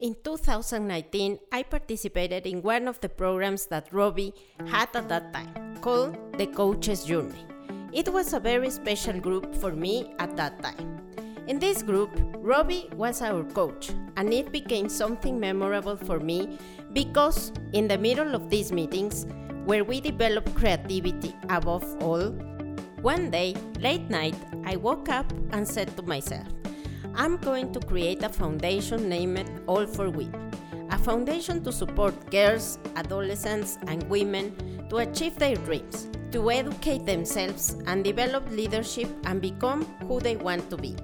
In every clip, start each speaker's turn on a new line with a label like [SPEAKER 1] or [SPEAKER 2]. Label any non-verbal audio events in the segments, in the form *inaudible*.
[SPEAKER 1] In 2019, I participated in one of the programs that Robbie had at that time, called The Coach's Journey. It was a very special group for me at that time. In this group, Robbie was our coach, and it became something memorable for me because, in the middle of these meetings, where we develop creativity above all, one day, late night, I woke up and said to myself, I'm going to create a foundation named All for Women, a foundation to support girls, adolescents, and women to achieve their dreams, to educate themselves and develop leadership and become who they want to be.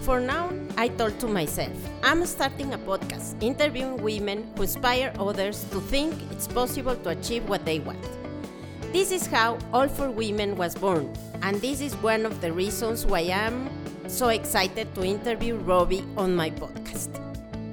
[SPEAKER 1] For now, I told to myself, I'm starting a podcast interviewing women who inspire others to think it's possible to achieve what they want. This is how All for Women was born, and this is one of the reasons why I'm so excited to interview Robbie on my podcast.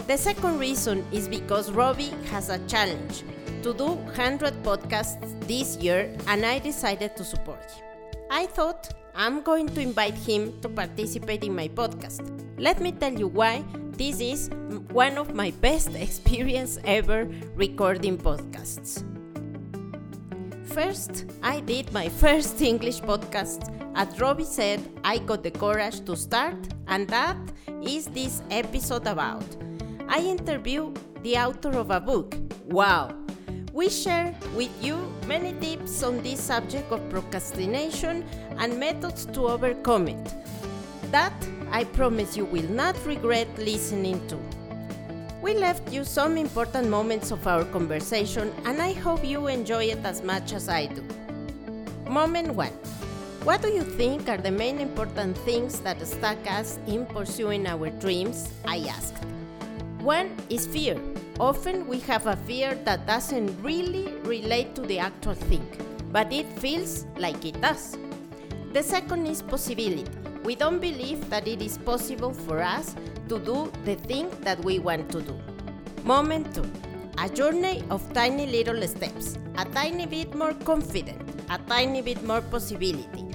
[SPEAKER 1] The second reason is because Robbie has a challenge to do 100 podcasts this year, and I decided to support him. I thought I'm going to invite him to participate in my podcast. Let me tell you why this is one of my best *laughs* experience ever recording podcasts. First, I did my *laughs* first English podcast as Robbie said, I got the courage to start, and that is this episode about. I interview the author of a book. Wow! We share with you many tips on this subject of procrastination and methods to overcome it. That I promise you will not regret listening to. We left you some important moments of our conversation, and I hope you enjoy it as much as I do. Moment 1 what do you think are the main important things that stuck us in pursuing our dreams? I asked. One is fear. Often we have a fear that doesn't really relate to the actual thing, but it feels like it does. The second is possibility. We don't believe that it is possible for us to do the thing that we want to do. Moment two a journey of tiny little steps, a tiny bit more confident, a tiny bit more possibility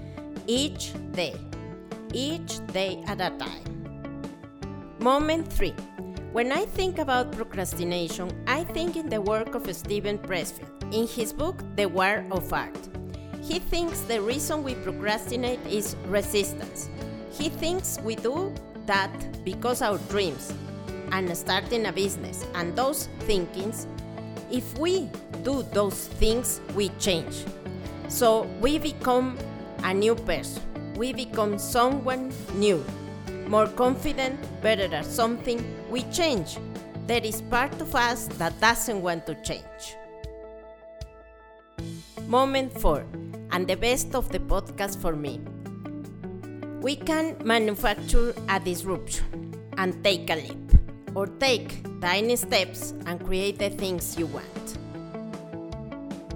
[SPEAKER 1] each day, each day at a time. Moment 3. When I think about procrastination, I think in the work of Steven Pressfield in his book, The War of Art. He thinks the reason we procrastinate is resistance. He thinks we do that because our dreams and starting a business and those thinkings, if we do those things, we change. So we become a new person. We become someone new, more confident, better at something. We change. There is part of us that doesn't want to change. Moment 4, and the best of the podcast for me. We can manufacture a disruption and take a leap, or take tiny steps and create the things you want.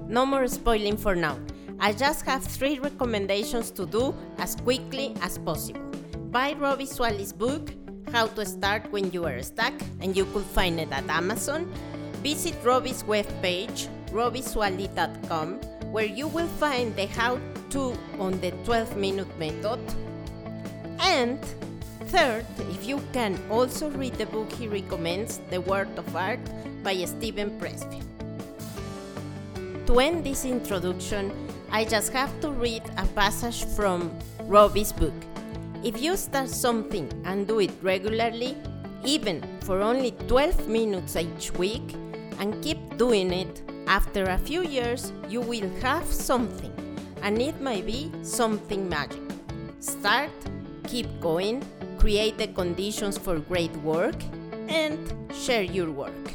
[SPEAKER 1] No more spoiling for now. I just have three recommendations to do as quickly as possible. Buy Robbie Swale's book, How to Start When You Are Stuck, and you could find it at Amazon. Visit Robbie's webpage, robbieswale.com, where you will find the how to on the 12 minute method. And third, if you can also read the book he recommends, The World of Art by Steven Pressfield. To end this introduction, I just have to read a passage from Robbie's book. If you start something and do it regularly, even for only 12 minutes each week, and keep doing it, after a few years you will have something, and it might be something magic. Start, keep going, create the conditions for great work, and share your work.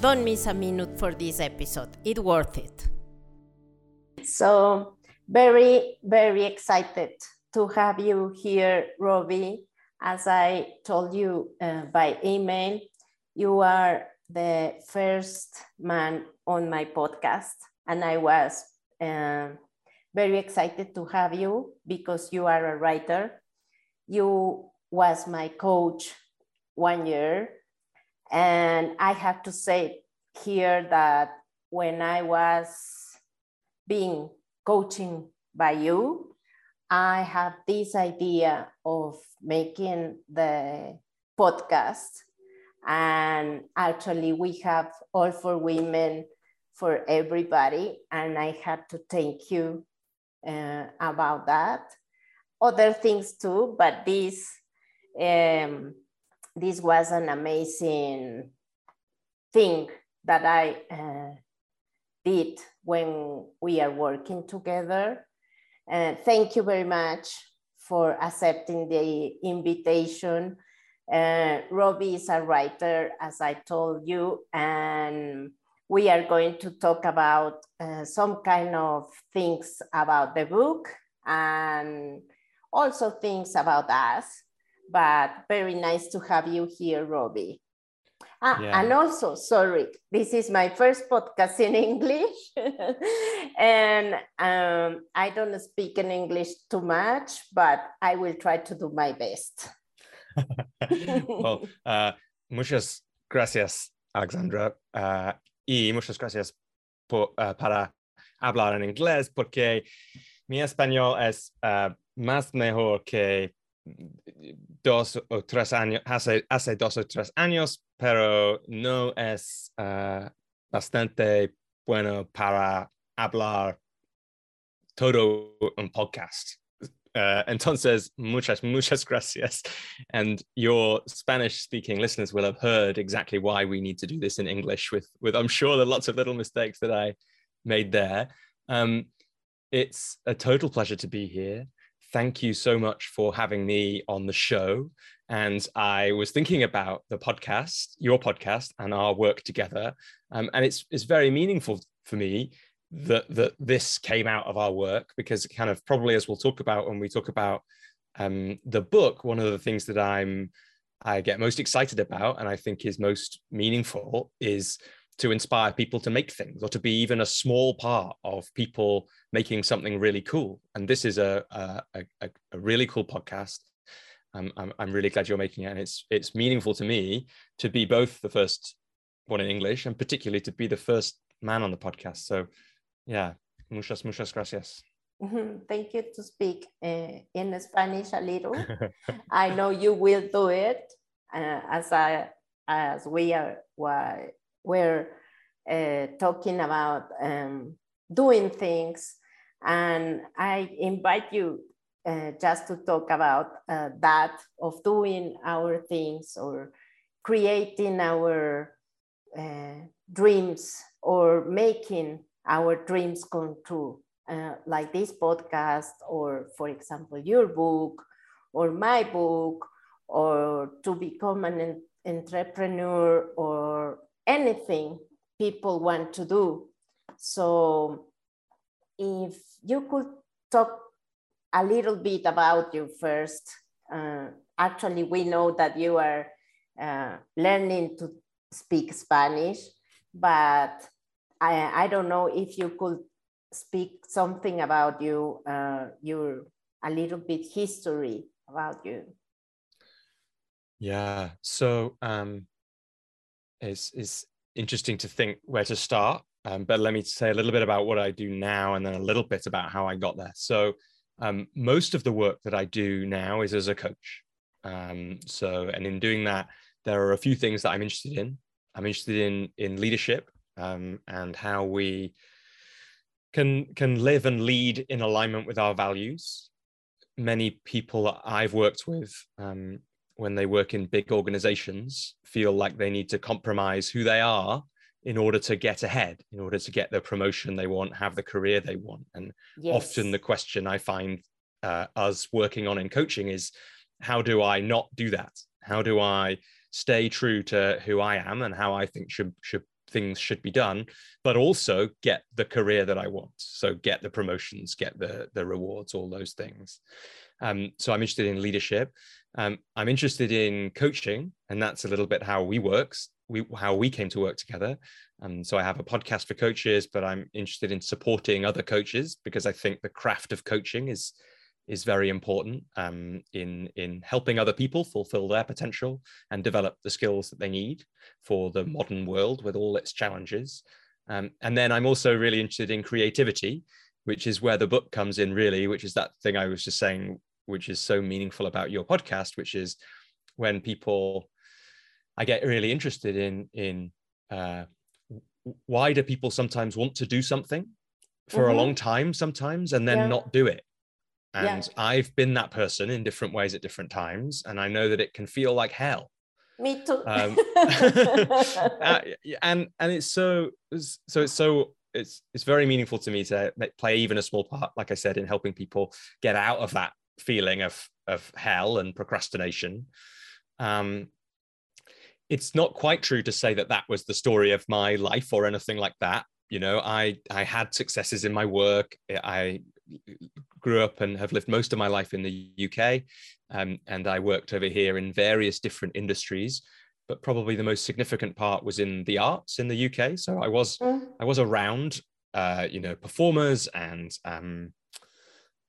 [SPEAKER 1] Don't miss a minute for this episode, it's worth it. So, very, very excited to have you here, Robbie. As I told you uh, by email, you are the first man on my podcast, and I was uh, very excited to have you because you are a writer. You was my coach one year, and I have to say here that when I was being coaching by you, I have this idea of making the podcast. And actually, we have all for women for everybody. And I have to thank you uh, about that. Other things too, but this um, this was an amazing thing that I uh, did when we are working together. And thank you very much for accepting the invitation. Uh, Robbie is a writer, as I told you, and we are going to talk about uh, some kind of things about the book and also things about us. But very nice to have you here, Robbie. Ah, yeah. And also, sorry, this is my first podcast in *laughs* English. and um, I don't speak in English too much, but I will try to do my best. *laughs*
[SPEAKER 2] well, uh, muchas gracias, Alexandra. Uh, y muchas gracias por, uh, para hablar en inglés, porque mi español es uh, más mejor que dos o tres años, hace, hace dos o tres años, pero no es uh, bastante bueno para hablar todo un podcast. Uh, entonces, muchas, muchas gracias. And your Spanish speaking listeners will have heard exactly why we need to do this in English with, with I'm sure there are lots of little mistakes that I made there. Um, it's a total pleasure to be here thank you so much for having me on the show. And I was thinking about the podcast, your podcast, and our work together. Um, and it's it's very meaningful for me that that this came out of our work because kind of probably as we'll talk about when we talk about um, the book, one of the things that I'm I get most excited about and I think is most meaningful is to inspire people to make things or to be even a small part of people making something really cool. And this is a, a, a, a really cool podcast. I'm, I'm really glad you're making it. And it's, it's meaningful to me to be both the first one in English and particularly to be the first man on the podcast. So yeah, muchas, muchas gracias.
[SPEAKER 1] Thank you to speak uh, in Spanish a little. *laughs* I know you will do it uh, as I as we are why we're uh, talking about um, doing things. And I invite you uh, just to talk about uh, that of doing our things or creating our uh, dreams or making our dreams come true, uh, like this podcast, or for example, your book, or my book, or to become an entrepreneur or anything people want to do. So if you could talk a little bit about you first. Uh, actually, we know that you are uh, learning to speak Spanish, but I, I don't know if you could speak something about you, uh, your a little bit history about you.
[SPEAKER 2] Yeah. So um, it's, it's interesting to think where to start. Um, but let me say a little bit about what I do now and then a little bit about how I got there. So, um, most of the work that I do now is as a coach. Um, so, and in doing that, there are a few things that I'm interested in. I'm interested in in leadership um, and how we can can live and lead in alignment with our values. Many people I've worked with um, when they work in big organizations feel like they need to compromise who they are in order to get ahead, in order to get the promotion they want, have the career they want. And yes. often the question I find uh, us working on in coaching is how do I not do that? How do I stay true to who I am and how I think should should things should be done, but also get the career that I want. So get the promotions, get the the rewards, all those things. Um, so I'm interested in leadership. Um, I'm interested in coaching, and that's a little bit how we works. We how we came to work together. Um, so I have a podcast for coaches, but I'm interested in supporting other coaches because I think the craft of coaching is is very important um, in in helping other people fulfill their potential and develop the skills that they need for the modern world with all its challenges. Um, and then I'm also really interested in creativity, which is where the book comes in, really, which is that thing I was just saying which is so meaningful about your podcast, which is when people I get really interested in in uh, why do people sometimes want to do something for mm-hmm. a long time sometimes and then yeah. not do it and yeah. i've been that person in different ways at different times and i know that it can feel like hell.
[SPEAKER 1] Me too. Um, *laughs* *laughs*
[SPEAKER 2] uh, and and it's so so it's so it's it's very meaningful to me to play even a small part like i said in helping people get out of that feeling of of hell and procrastination. Um it's not quite true to say that that was the story of my life or anything like that. You know i i had successes in my work. I grew up and have lived most of my life in the uk um, and i worked over here in various different industries but probably the most significant part was in the arts in the uk so i was mm. i was around uh, you know performers and um,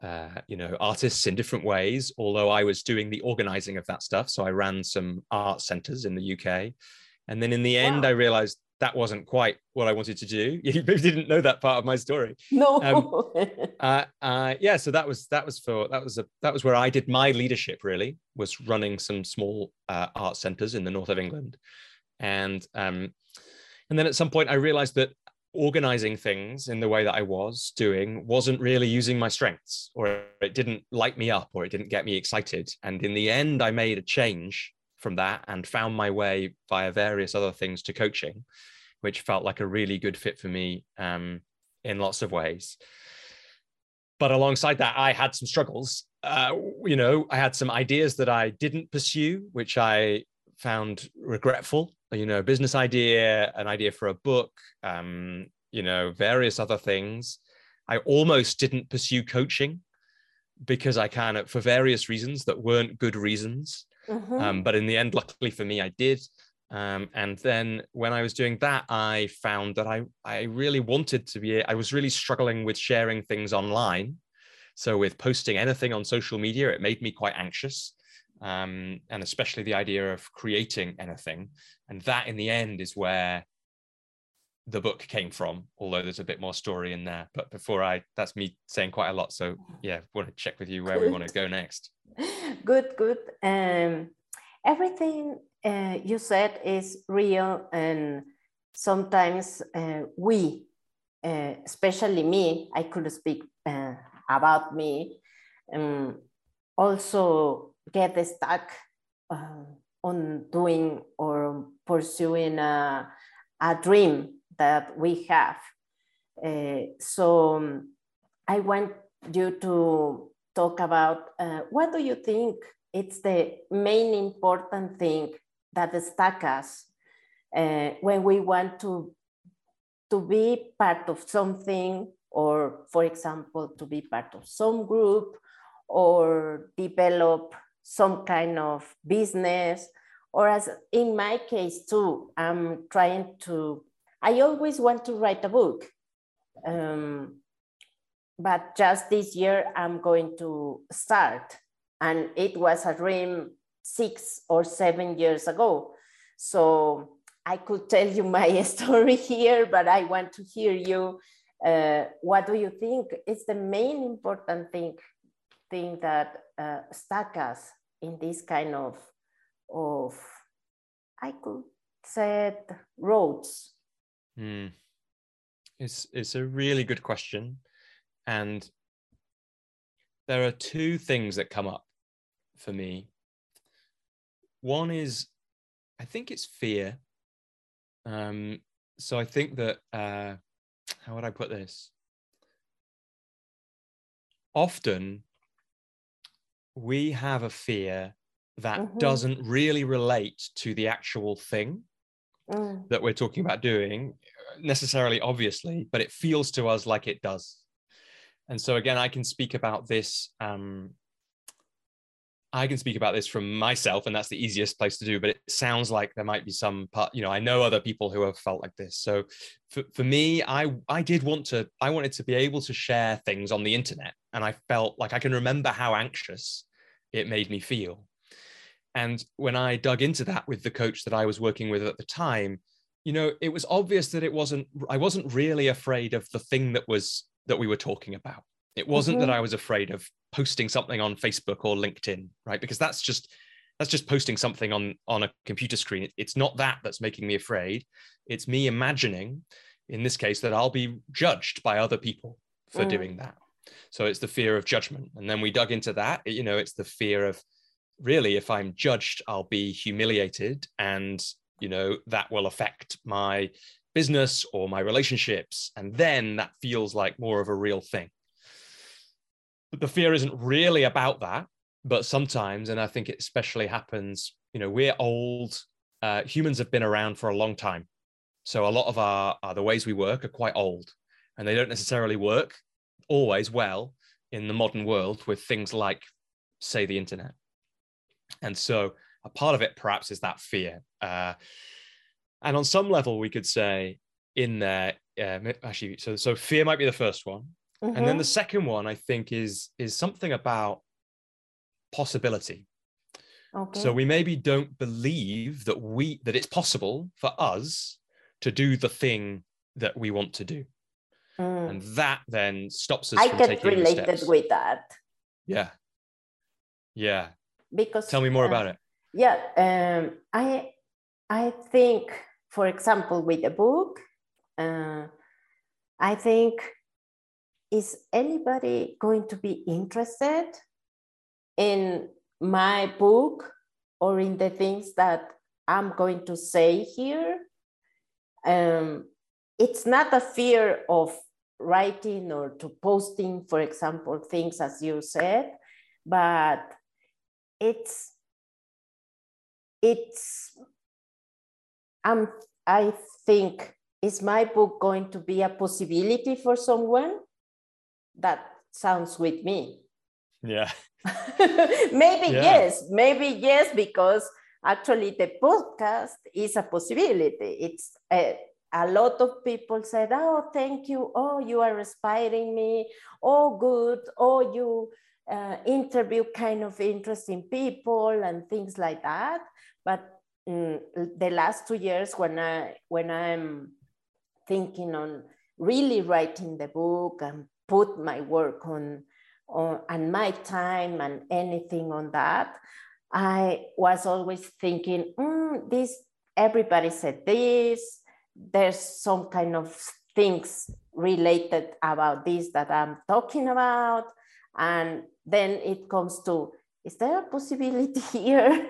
[SPEAKER 2] uh, you know artists in different ways although i was doing the organizing of that stuff so i ran some art centers in the uk and then in the end wow. i realized that wasn't quite what i wanted to do. *laughs* You didn't know that part of my story.
[SPEAKER 1] No. Um, *laughs*
[SPEAKER 2] uh, uh, yeah so that was that was for that was a that was where i did my leadership really was running some small uh, art centers in the north of england. And um, and then at some point i realized that organizing things in the way that I was doing wasn't really using my strengths, or it didn't light me up, or it didn't get me excited. And in the end, I made a change from that and found my way via various other things to coaching, which felt like a really good fit for me um, in lots of ways. But alongside that, I had some struggles. Uh, you know, I had some ideas that I didn't pursue, which I found regretful you know business idea an idea for a book um, you know various other things i almost didn't pursue coaching because i kind of for various reasons that weren't good reasons mm-hmm. um, but in the end luckily for me i did um, and then when i was doing that i found that i i really wanted to be i was really struggling with sharing things online so with posting anything on social media it made me quite anxious um, and especially the idea of creating anything. And that, in the end, is where the book came from. Although there's a bit more story in there. But before I, that's me saying quite a lot. So yeah, want to check with you where we want to go next. *laughs*
[SPEAKER 1] Good, good. Um, everything uh, you said is real, and sometimes uh, we, uh, especially me, I could speak uh, about me. Um, also get stuck uh, on doing or pursuing a, a dream that we have. Uh, so um, I want you to talk about uh, what do you think it's the main important thing that stuck us uh, when we want to to be part of something or for example to be part of some group or develop some kind of business or as in my case too i'm trying to i always want to write a book um, but just this year i'm going to start and it was a dream six or seven years ago so i could tell you my *laughs* story here but i want to hear you uh, what do you think is the main important thing thing that uh, stuck us in this kind of, of I could say, roads?
[SPEAKER 2] Mm. It's, it's a really good question. And there are two things that come up for me. One is, I think it's fear. Um, so I think that, uh, how would I put this? Often we have a fear that mm-hmm. doesn't really relate to the actual thing mm. that we're talking about doing necessarily obviously but it feels to us like it does and so again i can speak about this um, I can speak about this from myself, and that's the easiest place to do. But it sounds like there might be some part, you know, I know other people who have felt like this. So for, for me, I I did want to, I wanted to be able to share things on the internet, and I felt like I can remember how anxious it made me feel. And when I dug into that with the coach that I was working with at the time, you know, it was obvious that it wasn't, I wasn't really afraid of the thing that was that we were talking about. It wasn't mm-hmm. that I was afraid of posting something on Facebook or LinkedIn, right? Because that's just that's just posting something on on a computer screen it's not that that's making me afraid it's me imagining in this case that i'll be judged by other people for mm. doing that so it's the fear of judgment and then we dug into that you know it's the fear of really if i'm judged i'll be humiliated and you know that will affect my business or my relationships and then that feels like more of a real thing but the fear isn't really about that but sometimes, and I think it especially happens, you know, we're old. Uh, humans have been around for a long time, so a lot of our, our the ways we work are quite old, and they don't necessarily work always well in the modern world with things like, say, the internet. And so, a part of it perhaps is that fear. Uh, and on some level, we could say in there, uh, actually, so so fear might be the first one, mm-hmm. and then mm-hmm. the second one I think is is something about possibility. Okay. So we maybe don't believe that we that it's possible for us to do the thing that we want to do. Mm. And that then stops us
[SPEAKER 1] I
[SPEAKER 2] from
[SPEAKER 1] get
[SPEAKER 2] taking
[SPEAKER 1] related
[SPEAKER 2] steps.
[SPEAKER 1] with that.
[SPEAKER 2] Yeah. Yeah.
[SPEAKER 1] Because
[SPEAKER 2] tell me more uh, about it.
[SPEAKER 1] Yeah. Um, I I think, for example, with the book, uh, I think is anybody going to be interested in my book or in the things that I'm going to say here. Um, it's not a fear of writing or to posting, for example, things as you said, but it's it's um, I think is my book going to be a possibility for someone? That sounds with me.
[SPEAKER 2] Yeah. *laughs*
[SPEAKER 1] maybe yeah. yes, maybe yes, because actually the podcast is a possibility. It's a, a lot of people said, "Oh, thank you. Oh, you are inspiring me. Oh, good. Oh, you uh, interview kind of interesting people and things like that." But mm, the last two years, when I when I'm thinking on really writing the book and put my work on on, and my time and anything on that, I was always thinking, mm, this everybody said this. There's some kind of things related about this that I'm talking about, and then it comes to, is there a possibility *laughs* here?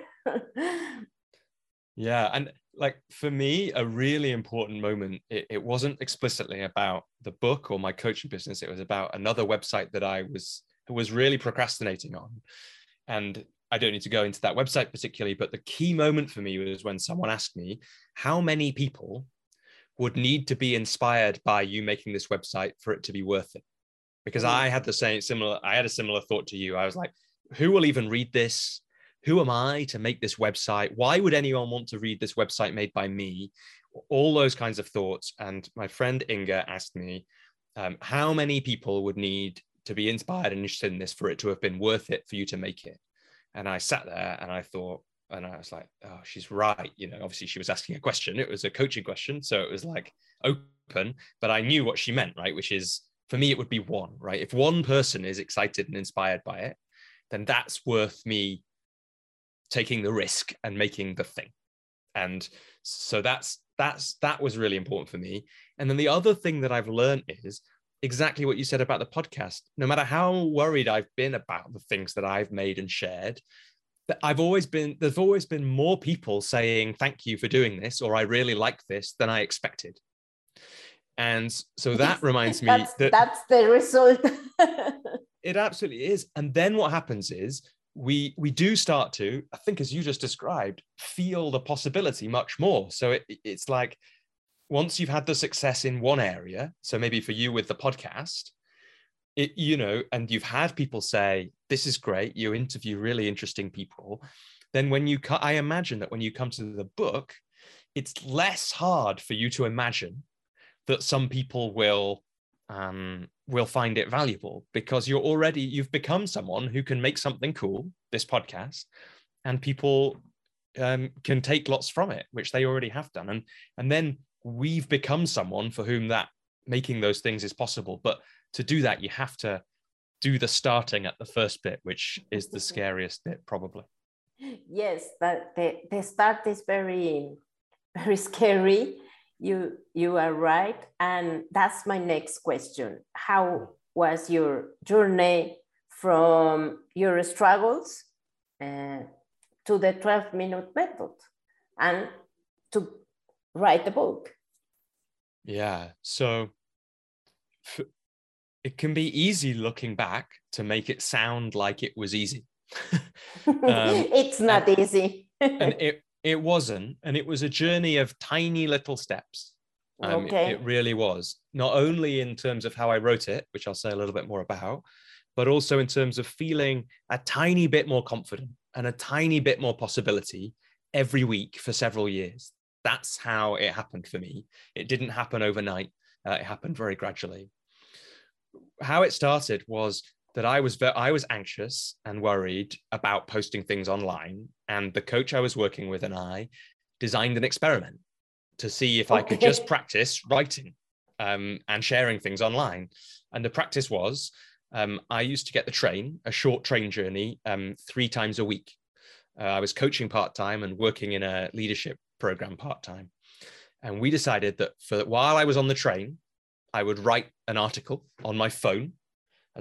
[SPEAKER 2] yeah, and like for me, a really important moment. It, it wasn't explicitly about the book or my coaching business. It was about another website that I was was really procrastinating on. And I don't need to go into that website particularly, but the key moment for me was when someone asked me, How many people would need to be inspired by you making this website for it to be worth it? Because mm. I had the same similar, I had a similar thought to you. I was like, Who will even read this? Who am I to make this website? Why would anyone want to read this website made by me? All those kinds of thoughts. And my friend Inga asked me, um, How many people would need to be inspired and interested in this for it to have been worth it for you to make it. And I sat there and I thought, and I was like, oh, she's right. You know, obviously she was asking a question. It was a coaching question. So it was like open, but I knew what she meant, right? Which is for me, it would be one, right? If one person is excited and inspired by it, then that's worth me taking the risk and making the thing. And so that's that's that was really important for me. And then the other thing that I've learned is exactly what you said about the podcast. No matter how worried I've been about the things that I've made and shared, that I've always been there's always been more people saying thank you for doing this or I really like this than I expected. And so that reminds *laughs* me
[SPEAKER 1] that's,
[SPEAKER 2] that
[SPEAKER 1] that's the result. *laughs*
[SPEAKER 2] it absolutely is. And then what happens is we we do start to, I think as you just described, feel the possibility much more. So it, it's like once you've had the success in one area, so maybe for you with the podcast, it, you know, and you've had people say, this is great, you interview really interesting people, then when you, I imagine that when you come to the book, it's less hard for you to imagine that some people will um, will find it valuable because you're already you've become someone who can make something cool this podcast and people um, can take lots from it which they already have done and and then we've become someone for whom that making those things is possible. But to do that, you have to do the starting at the first bit, which is the scariest bit, probably.
[SPEAKER 1] yes, but the, the start is very, very scary. You you are right, and that's my next question. How was your journey from your struggles uh, to the 12 minute method and to write the book?
[SPEAKER 2] Yeah, so it can be easy looking back to make it sound like it was easy. *laughs* *laughs*
[SPEAKER 1] um, it's not
[SPEAKER 2] and,
[SPEAKER 1] easy.
[SPEAKER 2] and it it wasn't, and it was a journey of tiny little steps. Um, okay. It, it really was. Not only in terms of how I wrote it, which I'll say a little bit more about, but also in terms of feeling a tiny bit more confident and a tiny bit more possibility every week for several years. That's how it happened for me. It didn't happen overnight. Uh, it happened very gradually. How it started was that I was I was anxious and worried about posting things online, and the coach I was working with and I designed an experiment to see if okay. I could just practice writing um, and sharing things online. And the practice was um, I used to get the train, a short train journey, um, three times a week. Uh, I was coaching part time and working in a leadership program part time. And we decided that for while I was on the train, I would write an article on my phone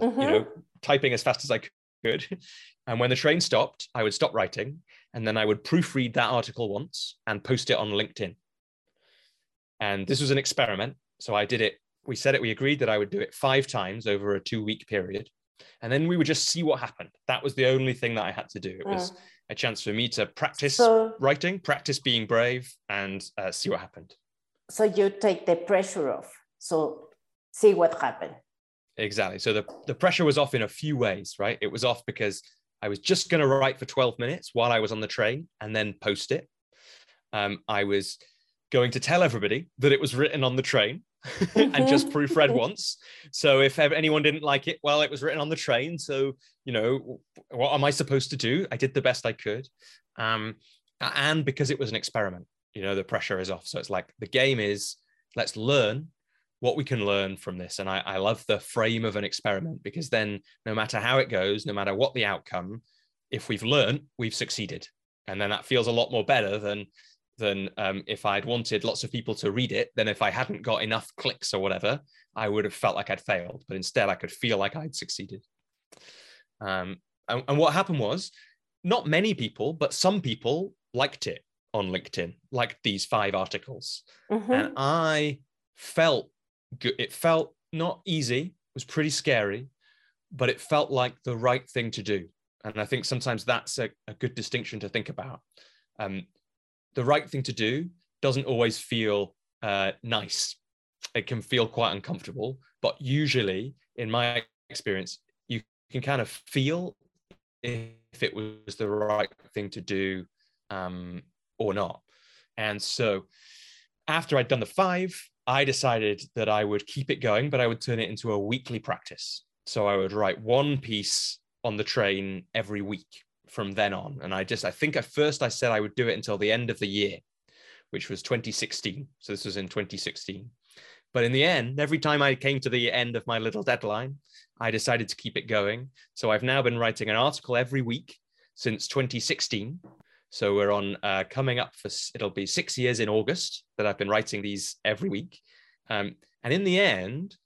[SPEAKER 2] mm-hmm. you know, typing as fast as I could. *laughs* And when the train stopped, I would stop writing and then I would proofread that article once and post it on LinkedIn. And this was an experiment. So I did it. We said it, we agreed that I would do it five times over a two week period. And then we would just see what happened. That was the only thing that I had to do. It was a chance for me to practice so, writing, practice being brave, and uh, see what happened.
[SPEAKER 1] So you take the pressure off. So see what happened.
[SPEAKER 2] Exactly. So the, the pressure was off in a few ways, right? It was off because I was just going to write for 12 minutes while I was on the train and then post it. Um, I was going to tell everybody that it was written on the train *laughs* and just proofread *laughs* once. So if anyone didn't like it, well, it was written on the train. So, you know, what am I supposed to do? I did the best I could. Um, and because it was an experiment, you know, the pressure is off. So it's like the game is let's learn what we can learn from this. And I, I love the frame of an experiment because then no matter how it goes, no matter what the outcome, if we've learned, we've succeeded. And then that feels a lot more better than than um, if I'd wanted lots of people to read it. Then if I hadn't got enough clicks or whatever, I would have felt like I'd failed. But instead, I could feel like I'd succeeded. Um, and, and what happened was, not many people, but some people liked it on LinkedIn, liked these five articles, mm-hmm. and I felt good. It felt not easy. It was pretty scary, but it felt like the right thing to do. And I think sometimes that's a, a good distinction to think about. Um, the right thing to do doesn't always feel uh, nice. It can feel quite uncomfortable, but usually, in my experience, you can kind of feel if it was the right thing to do um, or not. And so, after I'd done the five, I decided that I would keep it going, but I would turn it into a weekly practice. So I would write one piece on the train every week from then on. And I just, I think at first I said I would do it until the end of the year, which was 2016. So this was in 2016. But in the end, every time I came to the end of my little deadline, I decided to keep it going. So I've now been writing an article every week since 2016 so we're on uh, coming up for it'll be six years in August that I've been writing these every week. Um, and in the end,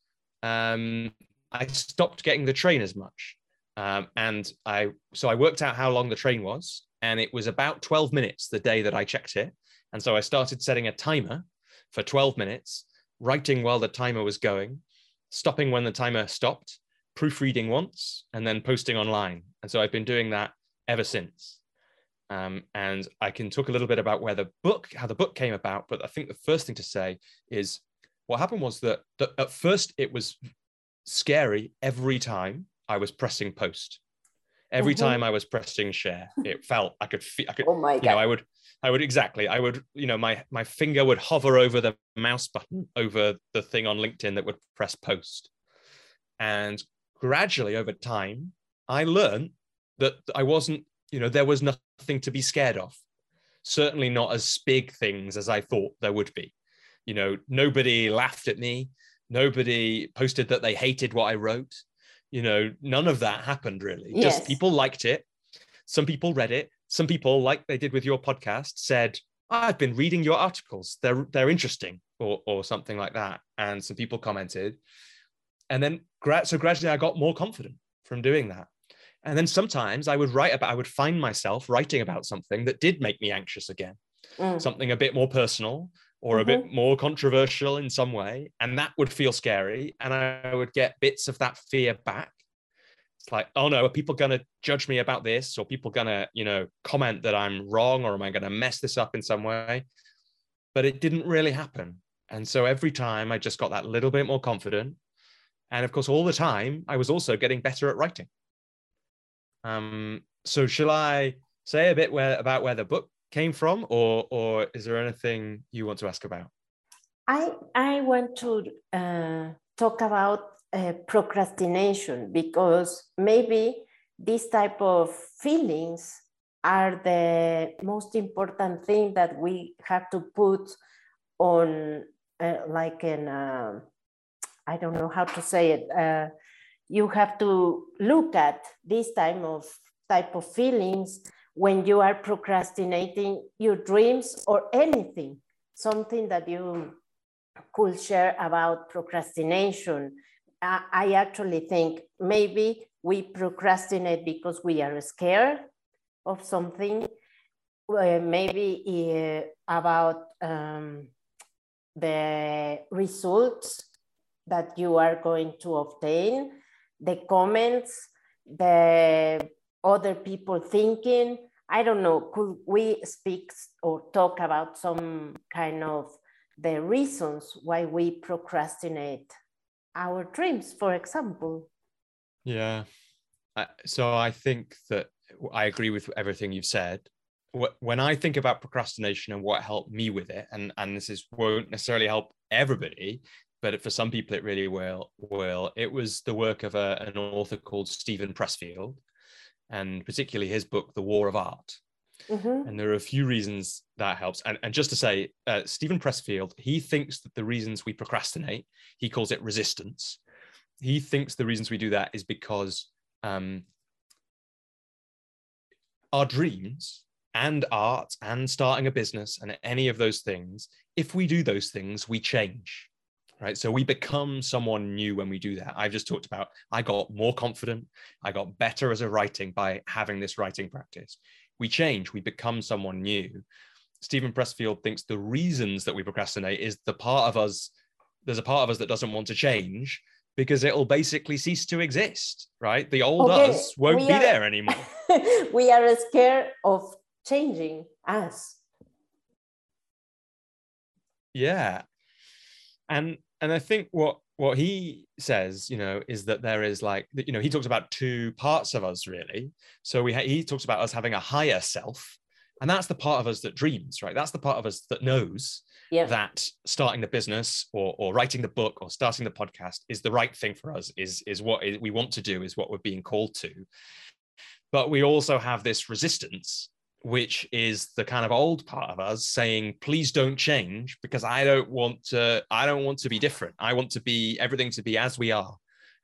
[SPEAKER 2] um, I stopped getting the train as much. Um, and I so I worked out how long the train was, and it was about 12 minutes the day that I checked it. And so I started setting a timer for 12 minutes, writing while the timer was going, stopping when the timer stopped, proofreading once, and then posting online. And so I've been doing that ever since. Um, and I can talk a little bit about where the book, how the book came about. But I think the first thing to say is what happened was that, that at first it was scary every time I was pressing post. Every mm-hmm. time I was pressing share, it felt I could feel. I could.
[SPEAKER 1] Oh my god!
[SPEAKER 2] You know, I would. I would exactly. I would. You know, my my finger would hover over the mouse button over the thing on LinkedIn that would press post, and gradually over time, I learned that I wasn't you know, there was nothing to be scared of. Certainly not as big things as I thought there would be. You know, nobody laughed at me. Nobody posted that they hated what I wrote. You know, none of that happened really. Yes. Just people liked it. Some people read it. some people, like they did with your podcast, said, I've been reading your articles. They're they're interesting, or or something like that. And some people commented. And then so gradually I got more confident from doing that. And then sometimes I would write about, I would find myself writing about something that did make me anxious again, mm. something a bit more personal or mm-hmm. a bit mm-hmm. more controversial in some way. And that would feel scary. And I would get bits of that fear back. It's like, oh no, are people going to judge me about this? Or people going to, you know, comment that I'm wrong? Or am I going to mess this up in some way? But it didn't really happen. And so every time I just got that little bit more confident. And of course, all the time, I was also getting better at writing. Um, so shall I say a bit where about where the book came from, or or is there anything you want to ask about?
[SPEAKER 1] I I want to uh, talk about uh, procrastination because maybe this type of feelings are the most important thing that we have to put on uh, like in uh, I don't know how to say it uh, you have to look at this type of type of feelings when you are procrastinating your dreams or anything something that you could share about procrastination. I, actually think maybe we procrastinate because we are scared of something uh, maybe uh, about um, the results that you are going to obtain the comments, the other people thinking. I don't know, could we speak or talk about some kind of the reasons why we procrastinate our dreams, for example?
[SPEAKER 2] Yeah. So I think that I agree with everything you've said. When I think about procrastination and what helped me with it, and, and this is won't necessarily help everybody, but for some people it really will will. It was the work of a, an author called Steven pressfield and particularly his book the war of art. Mm-hmm. and there are a few reasons that helps. And, and just to say uh, steven pressfield he thinks that the reasons we procrastinate he calls it resistance. He thinks the reasons we do that is because um, our dreams and art and starting a business and any of those things if we do those things we change right? So we become someone new when we do that. I've just talked about I got more confident, I got better as a writing by having this writing practice. We change, we become someone new. Steven Pressfield thinks the reasons that we procrastinate is the part of us, there's a part of us that doesn't want to change because it'll basically cease to exist, right? The old okay. us won't we be are, there anymore. *laughs*
[SPEAKER 1] we are scared of changing us.
[SPEAKER 2] Yeah. And and I think what what he says, you know, is that there is like, you know, he talks about two parts of us really. So we ha- he talks about us having a higher self, and that's the part of us that dreams, right? That's the part of us that knows yeah. that starting the business or or writing the book or starting the podcast is the right thing for us. Is is what we want to do. Is what we're being called to. But we also have this resistance which is the kind of old part of us saying please don't change because i don't want to i don't want to be different. I want to be everything to be as we are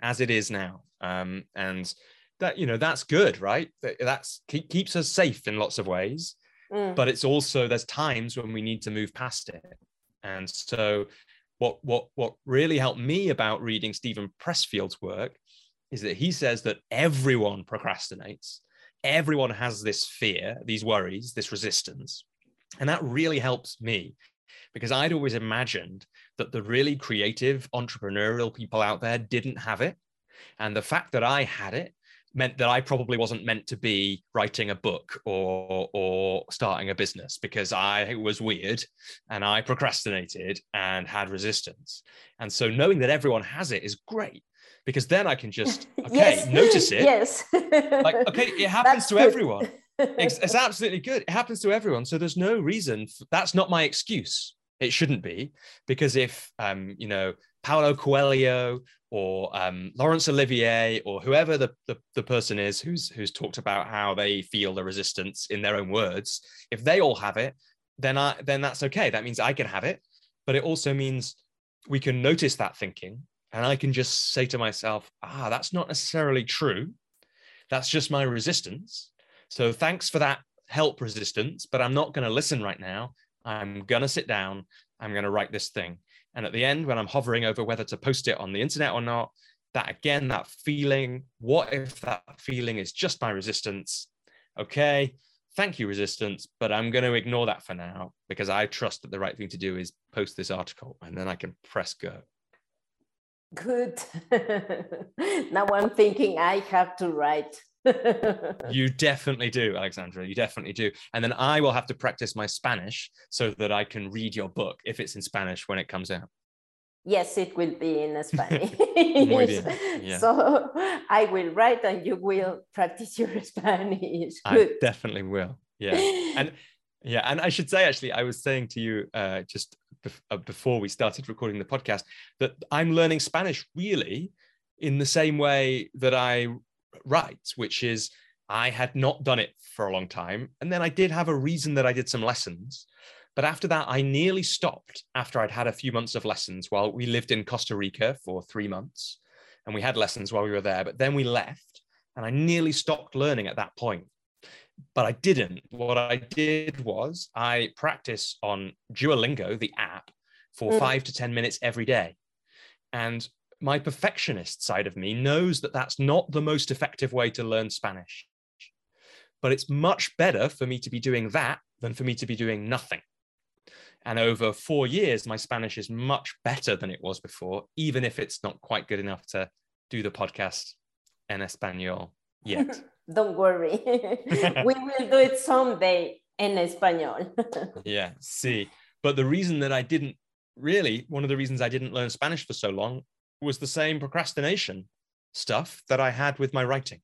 [SPEAKER 2] as it is now. Um, and that you know that's good right? That that's keep, keeps us safe in lots of ways mm. but it's also there's times when we need to move past it. And so what what what really helped me about reading steven pressfield's work is that he says that everyone procrastinates everyone has this fear, these worries, this resistance. And that really helps me because I'd always imagined that the really creative entrepreneurial people out there didn't have it. And the fact that I had it meant that I probably wasn't meant to be writing a book or or starting a business because I was weird and I procrastinated and had resistance. And so knowing that everyone has it is great because then I can just *laughs* okay yes. notice it.
[SPEAKER 1] Yes.
[SPEAKER 2] like okay, it *laughs* happens to good. everyone. It's, *laughs* it's, absolutely good. It happens to everyone. So there's no reason. For, that's not my excuse. It shouldn't be because if um, you know Paulo Coelho or um, Laurence Olivier or whoever the, the, the person is who's who's talked about how they feel the resistance in their own words, if they all have it, then I then that's okay. That means I can have it. But it also means we can notice that thinking and I can just say to myself, ah, that's not necessarily true. That's just my resistance. So thanks for that help resistance, but I'm not going to listen right now. I'm going to sit down. I'm going to write this thing. And at the end, when I'm hovering over whether to post it on the internet or not, that again, that feeling, what if that feeling is just my resistance? Okay, thank you, resistance, but I'm going to ignore that for now because I trust that the right thing to do is post this article and then I can press go.
[SPEAKER 1] Good. *laughs* now I'm thinking I have to write. *laughs*
[SPEAKER 2] you definitely do, Alexandra. You definitely do. And then I will have to practice my Spanish so that I can read your book if it's in Spanish when it comes out.
[SPEAKER 1] Yes, it will be in *laughs* Spanish. yeah. So I will write and you will practice your Spanish.
[SPEAKER 2] Good. I definitely will. Yeah. And yeah, and I should say actually, I was saying to you uh, just Uh, before we started recording the podcast that I'm learning Spanish really in the same way that I write, which is I had not done it for a long time, and then I did have a reason that I did some lessons. But after that, I nearly stopped after I'd had a few months of lessons while we lived in Costa Rica for three months. And we had lessons while we were there, but then we left and I nearly stopped learning at that point. But I didn't. What I did was I practice on Duolingo, the app, for mm. five to 10 minutes every day. And my perfectionist side of me knows that that's not the most effective way to learn Spanish. But it's much better for me to be doing that than for me to be doing nothing. And over four years, my Spanish is much better than it was before, even if it's not quite good enough to do the podcast en Espanol yet. *laughs*
[SPEAKER 1] Don't worry. *laughs* we will do it someday in Espanol. *laughs*
[SPEAKER 2] yeah, see. But the reason that I didn't really, one of the reasons I didn't learn Spanish for so long was the same procrastination stuff that I had with my writing.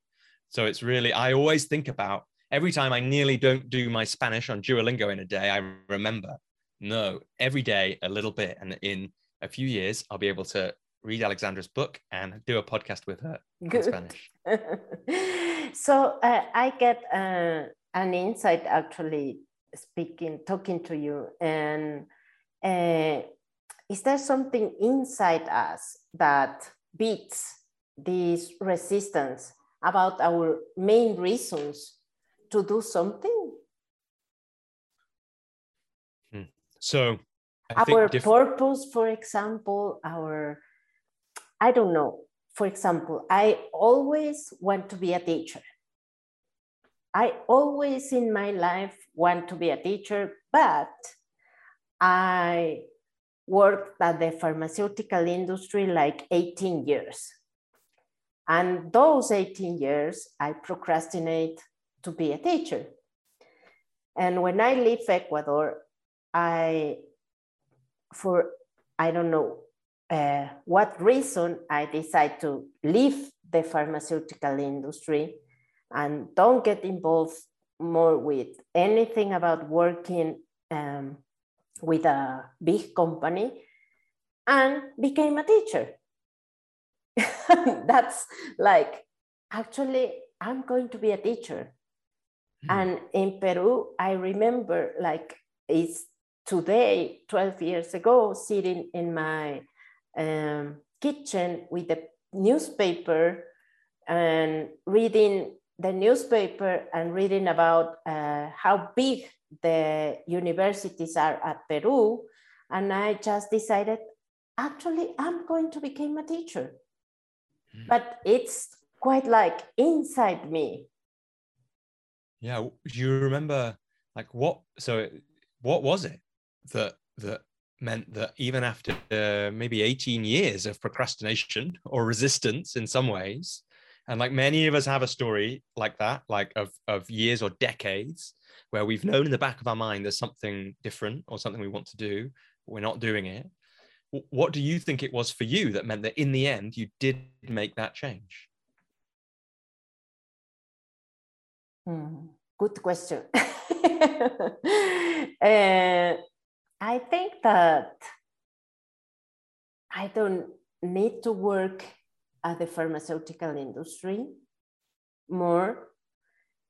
[SPEAKER 2] So it's really, I always think about every time I nearly don't do my Spanish on Duolingo in a day, I remember, no, every day a little bit. And in a few years, I'll be able to read Alexandra's book and do a podcast with her Good. in Spanish. *laughs*
[SPEAKER 1] so uh, I get uh, an insight actually speaking, talking to you. And uh, is there something inside us that beats this resistance about our main reasons to do something?
[SPEAKER 2] Hmm. So,
[SPEAKER 1] I our purpose, for example, our, I don't know, for example, I always want to be a teacher. I always in my life want to be a teacher, but I worked at the pharmaceutical industry like 18 years. And those 18 years, I procrastinate to be a teacher. And when I leave Ecuador, I, for I don't know uh, what reason, I decide to leave the pharmaceutical industry and don't get involved more with anything about working um, with a big company and became a teacher. *laughs* That's like, actually, I'm going to be a teacher. Mm. And in Peru, I remember like it's today, 12 years ago, sitting in my um, kitchen with the newspaper and reading the newspaper and reading about uh, how big the universities are at Peru. And I just decided, actually, I'm going to become a teacher. Mm. But it's quite like inside me.
[SPEAKER 2] Yeah. Do you remember like what, so what was it that, that meant that even after uh, maybe 18 years of procrastination or resistance in some ways, and like many of us have a story like that, like of, of years or decades, where we've known in the back of our mind there's something different or something we want to do, we're not doing it. What do you think it was for you that meant that in the end you did make that change?
[SPEAKER 1] Hmm, good question. *laughs* uh, I think that I don't need to work at the pharmaceutical industry more.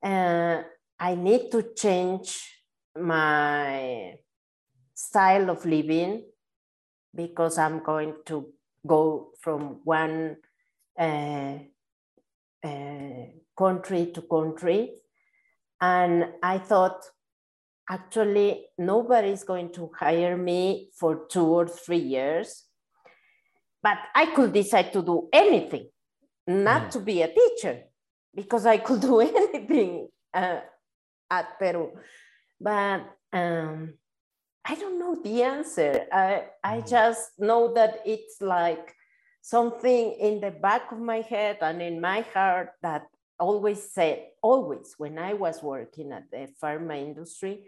[SPEAKER 1] Uh, I need to change my style of living because I'm going to go from one uh, uh, country to country. And I thought, actually, nobody's going to hire me for two or three years. But I could decide to do anything, not mm. to be a teacher, because I could *laughs* do anything uh, at Peru. But um, I don't know the answer. I, I mm. just know that it's like something in the back of my head and in my heart that always said, always when I was working at the pharma industry,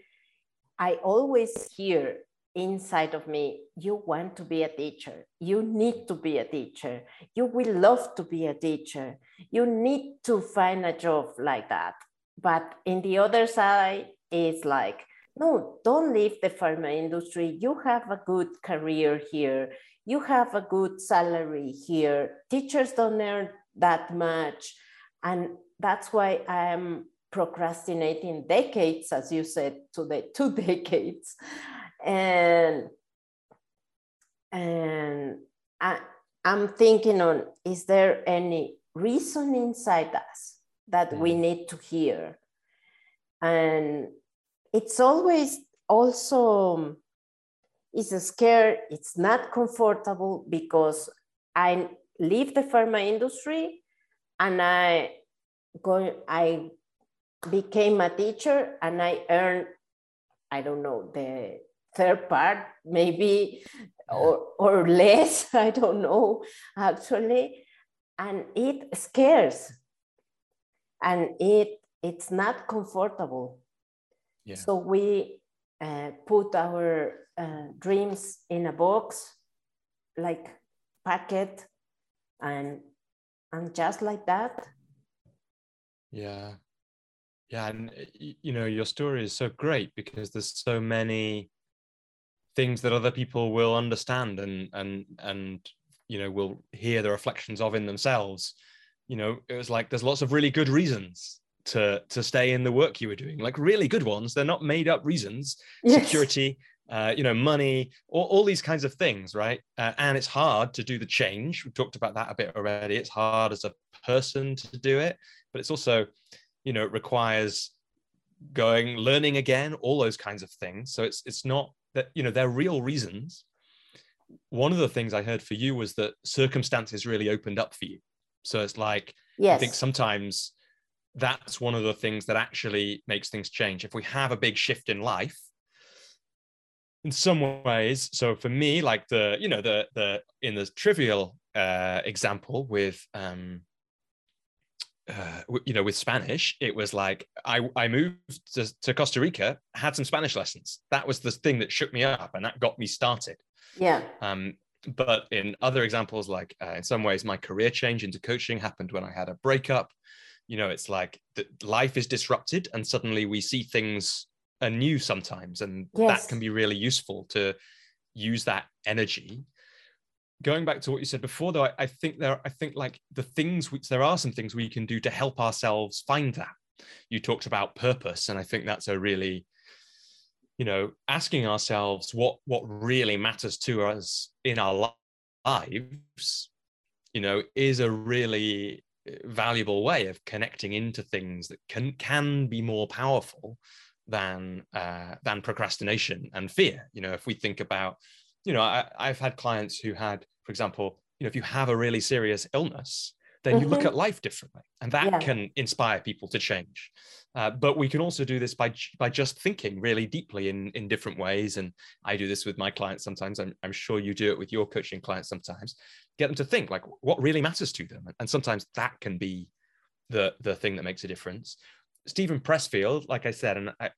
[SPEAKER 1] I always hear inside of me, you want to be a teacher. You need to be a teacher. You will love to be a teacher. You need to find a job like that. But in the other side, it's like, no, don't leave the pharma industry. You have a good career here you have a good salary here. Teachers don't earn that much. And that's why I'm procrastinating decades, as you said, to the *laughs* two decades. And and I, I'm thinking on is there any reason inside us that we mm. need to hear? And it's always also it's a scare, it's not comfortable because I leave the pharma industry and I go, I became a teacher and I earned, I don't know, the third part, maybe, or, or less, *laughs* I don't know, actually. And it scares and it it's not comfortable. Yeah. So we uh, put our uh, dreams in a box, like packet, and and just like that.
[SPEAKER 2] Yeah, yeah, and eh, you know your story is so great because there's so many things that other people will understand and and and you know will hear the reflections of in themselves. You know it was like there's lots of really good reasons to to stay in the work you were doing like really good ones. They're not made up reasons. Yes. security uh, you know money all, all these kinds of things right? Uh, and it's hard to do the change. We talked about that a bit already. It's hard as a person to do it but it's also you know it requires going learning again all those kinds of things. So it's it's not that you know they're real reasons. One of the things i heard for you was that circumstances really opened up for you. So it's like yes. i think sometimes that's one of the things that actually makes things change. If we have a big shift in life, in some ways, so for me, like the, you know, the the in the trivial uh, example with um uh, you know, with Spanish, it was like I, I moved to, to, Costa Rica, had some Spanish lessons. That was the thing that shook me up and that got me started.
[SPEAKER 1] Yeah.
[SPEAKER 2] Um, but in other examples, like uh, in some ways, my career change into coaching happened when I had a breakup you know it's like life is disrupted and suddenly we see things anew sometimes and yes. that can be really useful to use that energy. Going back to what you said before though I, I, think there i think like the things which there are some things we can do to help ourselves find that. You talked about purpose and i think that's a really you know asking ourselves what what really matters to us in our lives you know is a really uh, valuable way of connecting into things that can can be more powerful than uh, than procrastination and fear. You know, if we think about, you know, I, I've had clients who had, for example, you know, if you have a really serious illness, then mm-hmm. you look mm-hmm. at life differently, and that yeah. can inspire people to change. Uh, but we can also do this by by just thinking really deeply in in different ways. And I do this with my clients sometimes. I'm, I'm sure you do it with your coaching clients sometimes get them to think like what really matters to them and sometimes that can be the the thing that makes a difference steven pressfield like i said and I,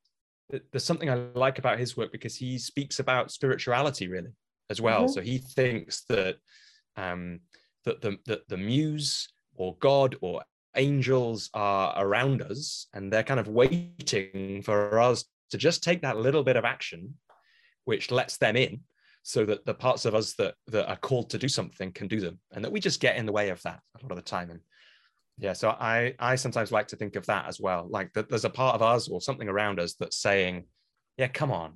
[SPEAKER 2] there's something i like about his work because he speaks about spirituality really as well mm-hmm. so he thinks that um that the, the the muse or god or angels are around us and they're kind of waiting for us to just take that little bit of action which lets them in so that the parts of us that that are called to do something can do them and that we just get in the way of that a lot of the time and yeah so i i sometimes like to think of that as well like that there's a part of us or something around us that's saying yeah come on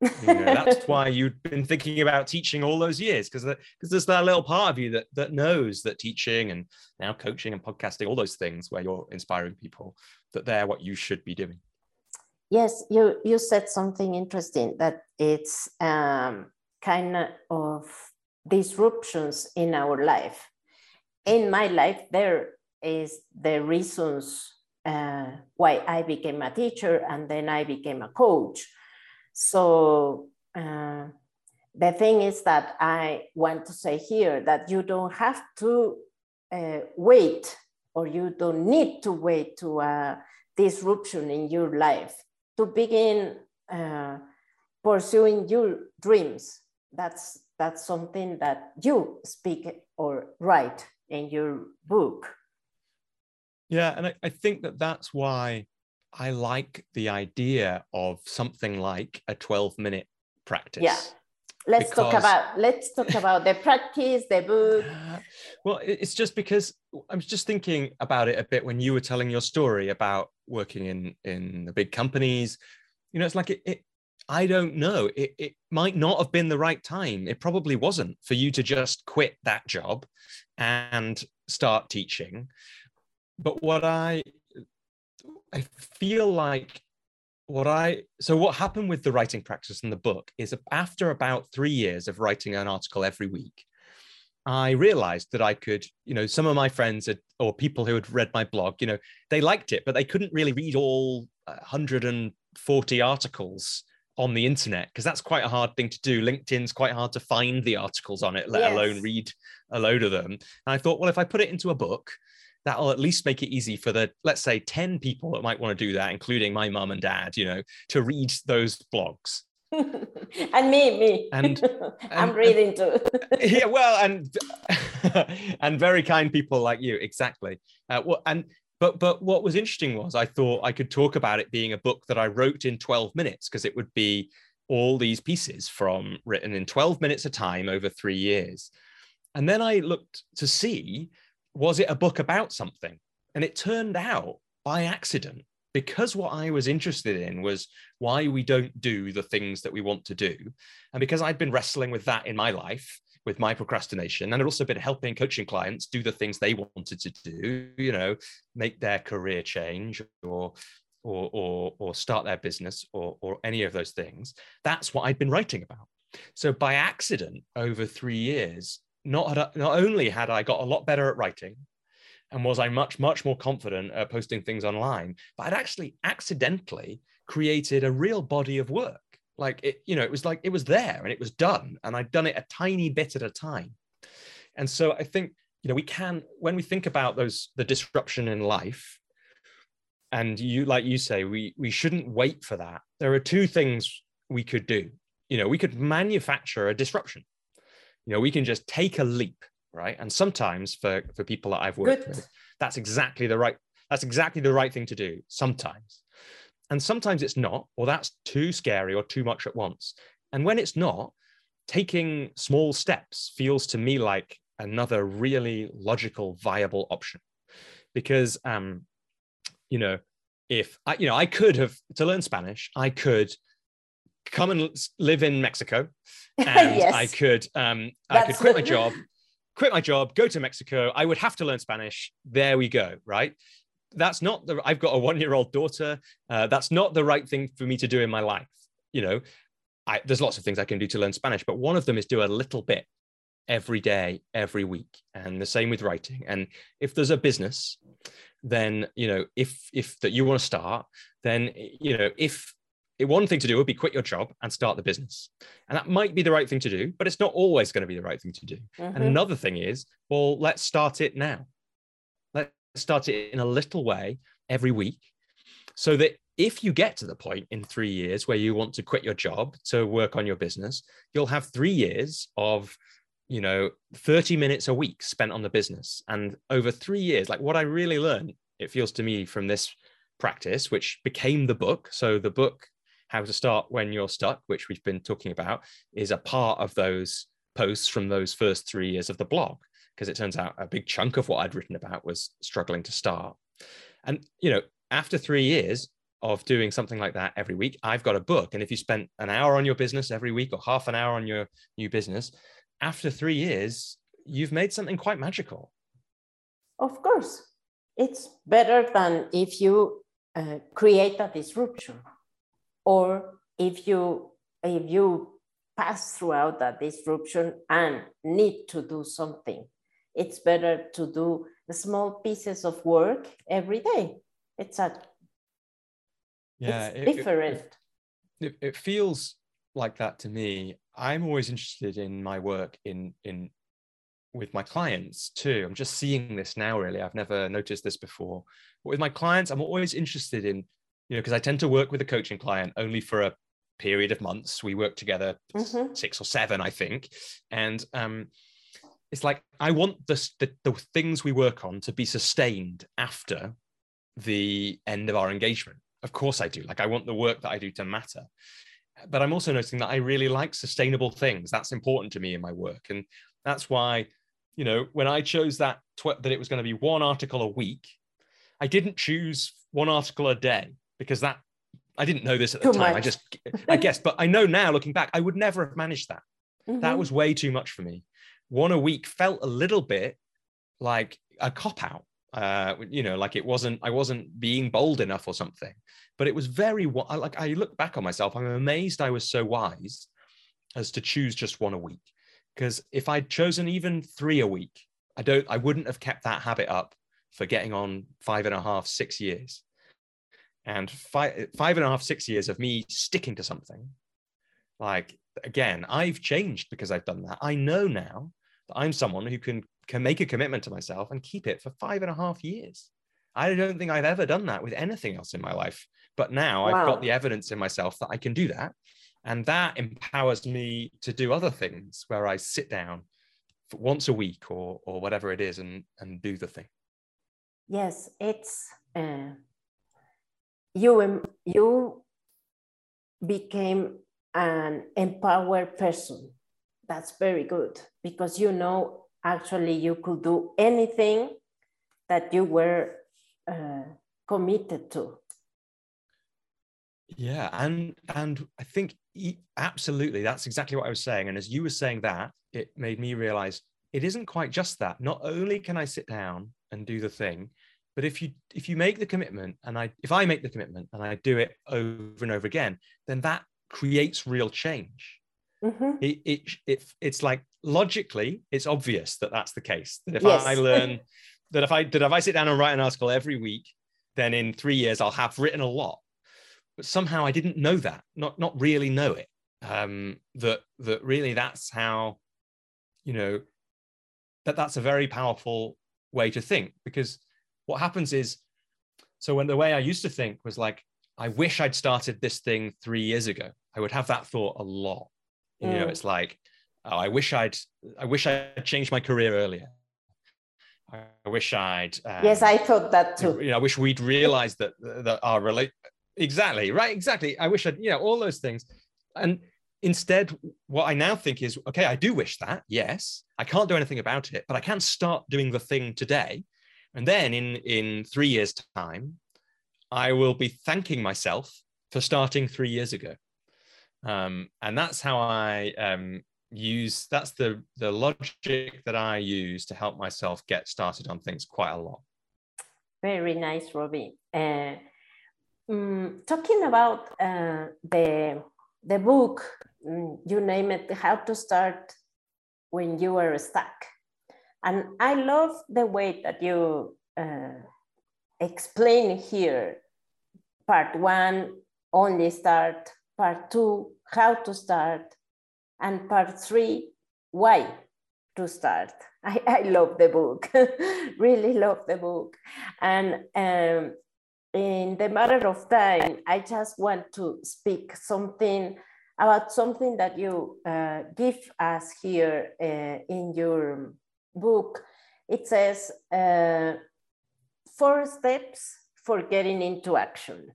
[SPEAKER 2] you know, that's *laughs* why you've been thinking about teaching all those years because because there's that little part of you that that knows that teaching and now coaching and podcasting all those things where you're inspiring people that they're what you should be doing
[SPEAKER 1] Yes, you you said something interesting that it's um, kind of disruptions in our life. In my life, there is the reasons uh, why I became a teacher and then I became a coach. So uh, the thing is that I want to say here that you don't have to uh, wait or you don't need to wait to a disruption in your life to begin uh, pursuing your dreams. That's that's something that you speak or write in your book.
[SPEAKER 2] Yeah, and I, I think that that's why I like the idea of something like a 12 minute practice.
[SPEAKER 1] Yeah. Let's because... talk about let's talk about the practice, the book.
[SPEAKER 2] Well, it's just because I was just thinking about it a bit when you were telling your story about working in in the big companies. You know, it's like it, it I don't know. It, it might not have been the right time. It probably wasn't for you to just quit that job and start teaching. But what I I feel like what I so what happened with the writing practice in the book is after about three years of writing an article every week, I realized that I could, you know, some of my friends had, or people who had read my blog, you know, they liked it, but they couldn't really read all uh, 140 articles on the internet because that's quite a hard thing to do. LinkedIn's quite hard to find the articles on it, let yes. alone read a load of them. And I thought, well, if I put it into a book, that'll at least make it easy for the let's say 10 people that might want to do that including my mum and dad you know to read those blogs. *laughs*
[SPEAKER 1] And me me. And, *laughs* and i'm reading too. *laughs*
[SPEAKER 2] Yeah well and and very kind people like you exactly. Uh, well and but but what was interesting was i thought i could talk about it being a book that i wrote in 12 minutes because it would be all these pieces from written in 12 minutes a time over three years. And then i looked to see was it a book about something? And it turned out by accident, because what I was interested in was why we don't do the things that we want to do. And because I'd been wrestling with that in my life, with my procrastination, and I'd also been helping coaching clients do the things they wanted to do, you know, make their career change or or or, or start their business or, or any of those things. That's what I'd been writing about. So by accident, over three years, not not only had I got a lot better at writing, and was I much much more confident at posting things online, but I'd actually accidentally created a real body of work. Like it, you know, it was like it was there and it was done, and I'd done it a tiny bit at a time. And so I think you know we can when we think about those the disruption in life and you like you say we we shouldn't wait for that there are two things we could do you know we could manufacture a disruption you know we can just take a leap right? And sometimes for for people that i've worked Good. with that's exactly the right that's exactly the right thing to do sometimes. And sometimes it's not or that's too scary or too much at once. And when it's not taking small steps feels to me like another really logical viable option. Because um you know if i you know i could have to learn spanish i could come and live in Mexico, *laughs* and yes. I could um, I could quit my *laughs* job, quit my job, go to Mexico. I would have to learn Spanish. There we go. Right. That's not the. I've got a one-year-old daughter. Uh, that's not the right thing for me to do in my life. You know, I, there's lots of things I can do to learn Spanish, but one of them is do a little bit every day, every week, and the same with writing. And if there's a business, then you know, if if that you want to start, then you know, if one thing to do would be quit your job and start the business. And that might be the right thing to do, but it's not always going to be the right thing to do. Mm-hmm. And another thing is, well, let's start it now. Let's start it in a little way every week so that if you get to the point in three years where you want to quit your job to work on your business, you'll have three years of you know 30 minutes a week spent on the business and over three years like what i really learned it feels to me from this practice which became the book so the book how to start when you're stuck, which we've been talking about, is a part of those posts from those first three years of the blog. Because it turns out a big chunk of what I'd written about was struggling to start. And, you know, after three years of doing something like that every week, I've got a book. And if you spent an hour on your business every week or half an hour on your new business, after three years, you've made something quite magical.
[SPEAKER 1] Of course. It's better than if you uh, create a disruption or if you if you pass throughout that disruption and need to do something it's better to do the small pieces of work every day. It's a yeah it's it, different.
[SPEAKER 2] it, it feels like that to me. I'm always interested in my work in in with my clients too. I'm just seeing this now really. I've never noticed this before. But with my clients i'm always interested in you know because i tend to work with a coaching client only for a period of months. We work together mm-hmm. six or seven i think. And um it's like i want the, the the things we work on to be sustained after the end of our engagement. Of course i do. Like i want the work that i do to matter. But i'm also noticing that i really like sustainable things. That's important to me in my work. And that's why you know when i chose that tw- that it was going to be one article a week i didn't choose one article a day because that i didn't know this at the too time. Much. i just *laughs* i guess but i know now looking back i would never have managed that. Mm-hmm. that was way too much for me. One a week felt a little bit like a cop out uh you know like it wasn't i wasn't being bold enough or something. But it was very like i look back on myself i'm amazed i was so wise as to choose just one a week. Because if i'd chosen even three a week i don't i wouldn't have kept that habit up for getting on five and a half six years and five five and a half six years of me sticking to something like again i've changed because i've done that i know now that i'm someone who can can make a commitment to myself and keep it for five and a half years. I don't think I've ever done that with anything else in my life. But now wow. I've got the evidence in myself that I can do that. And that empowers me to do other things where I sit down once a week or, or whatever it is and, and do the thing.
[SPEAKER 1] Yes, it's uh, you, you became an empowered person. That's very good because you know actually you could do anything that you were uh, committed to
[SPEAKER 2] yeah and and i think absolutely that's exactly what i was saying and as you were saying that it made me realize it isn't quite just that not only can i sit down and do the thing but if you if you make the commitment and i if i make the commitment and i do it over and over again then that creates real change mm-hmm. it, it, it it's like logically it's obvious that that's the case that if yes. i learn *laughs* that if i that if i sit down and write an article every week then in three years i'll have written a lot but somehow i didn't know that not not really know it um that that really that's how you know that that's a very powerful way to think because what happens is so when the way i used to think was like i wish i'd started this thing three years ago i would have that thought a lot. You mm. know it's like oh, i wish i'd i wish i'd changed my career earlier. I wish i'd
[SPEAKER 1] um, yes i thought that too.
[SPEAKER 2] you know i wish we'd realized that that our relate exactly right exactly. I wish i'd you know all those things. And instead what i now think is okay i do wish that yes i can't do anything about it but i can start doing the thing today and then in in three years time i will be thanking myself for starting three years ago um, and that's how I um, use. That's the the logic that I use to help myself get started on things quite a lot.
[SPEAKER 1] Very nice, Robbie. Uh, um, talking about uh, the the book, mm, you name it, how to start when you are stuck, and I love the way that you uh, explain here. Part one, only start part two, how to start, and part three, why to start. *laughs* I, I love the book, *laughs* really love the book. And um, in the matter of time, I just want to speak something about something that you uh, give us here uh, in your book. It says uh, four steps for getting into action.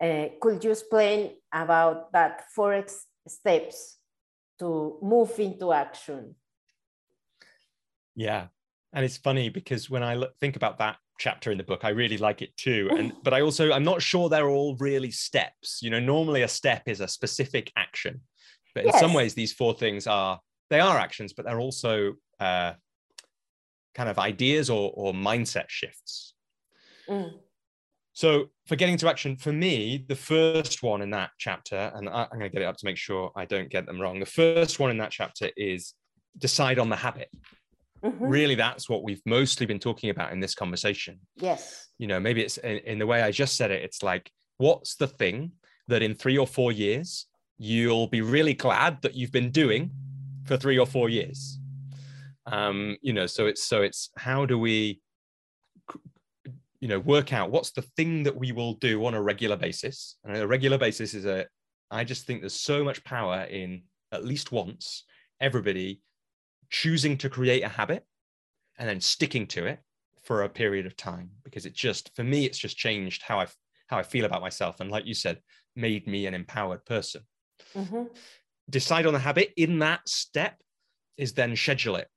[SPEAKER 1] Uh, could you explain about that four steps to move into action?
[SPEAKER 2] Yeah, and it's funny because when I look, think about that chapter in the book, I really like it too. And *laughs* but I also I'm not sure they're all really steps. You know, normally a step is a specific action, but in yes. some ways these four things are they are actions, but they're also uh, kind of ideas or or mindset shifts. Mm. So for getting to action, for me, the first one in that chapter, and I, am going to get it up to make sure I don't get them wrong. The first one in that chapter is decide on the habit. Mm-hmm. Really, that's what we've mostly been talking about in this conversation.
[SPEAKER 1] Yes.
[SPEAKER 2] You know, maybe it's in, in the way I just said it. It's like, what's the thing that in three or four years you'll be really glad that you've been doing for three or four years? Um, you know, so it's so it's how do we you know work out what's the thing that we will do on a regular basis? And a regular basis is a i just think there's so much power in at least once everybody choosing to create a habit and then sticking to it for a period of time because it just for me it's just changed how i how i feel about myself and like you said made me an empowered person. Mm-hmm. decide on the habit in that step is then schedule it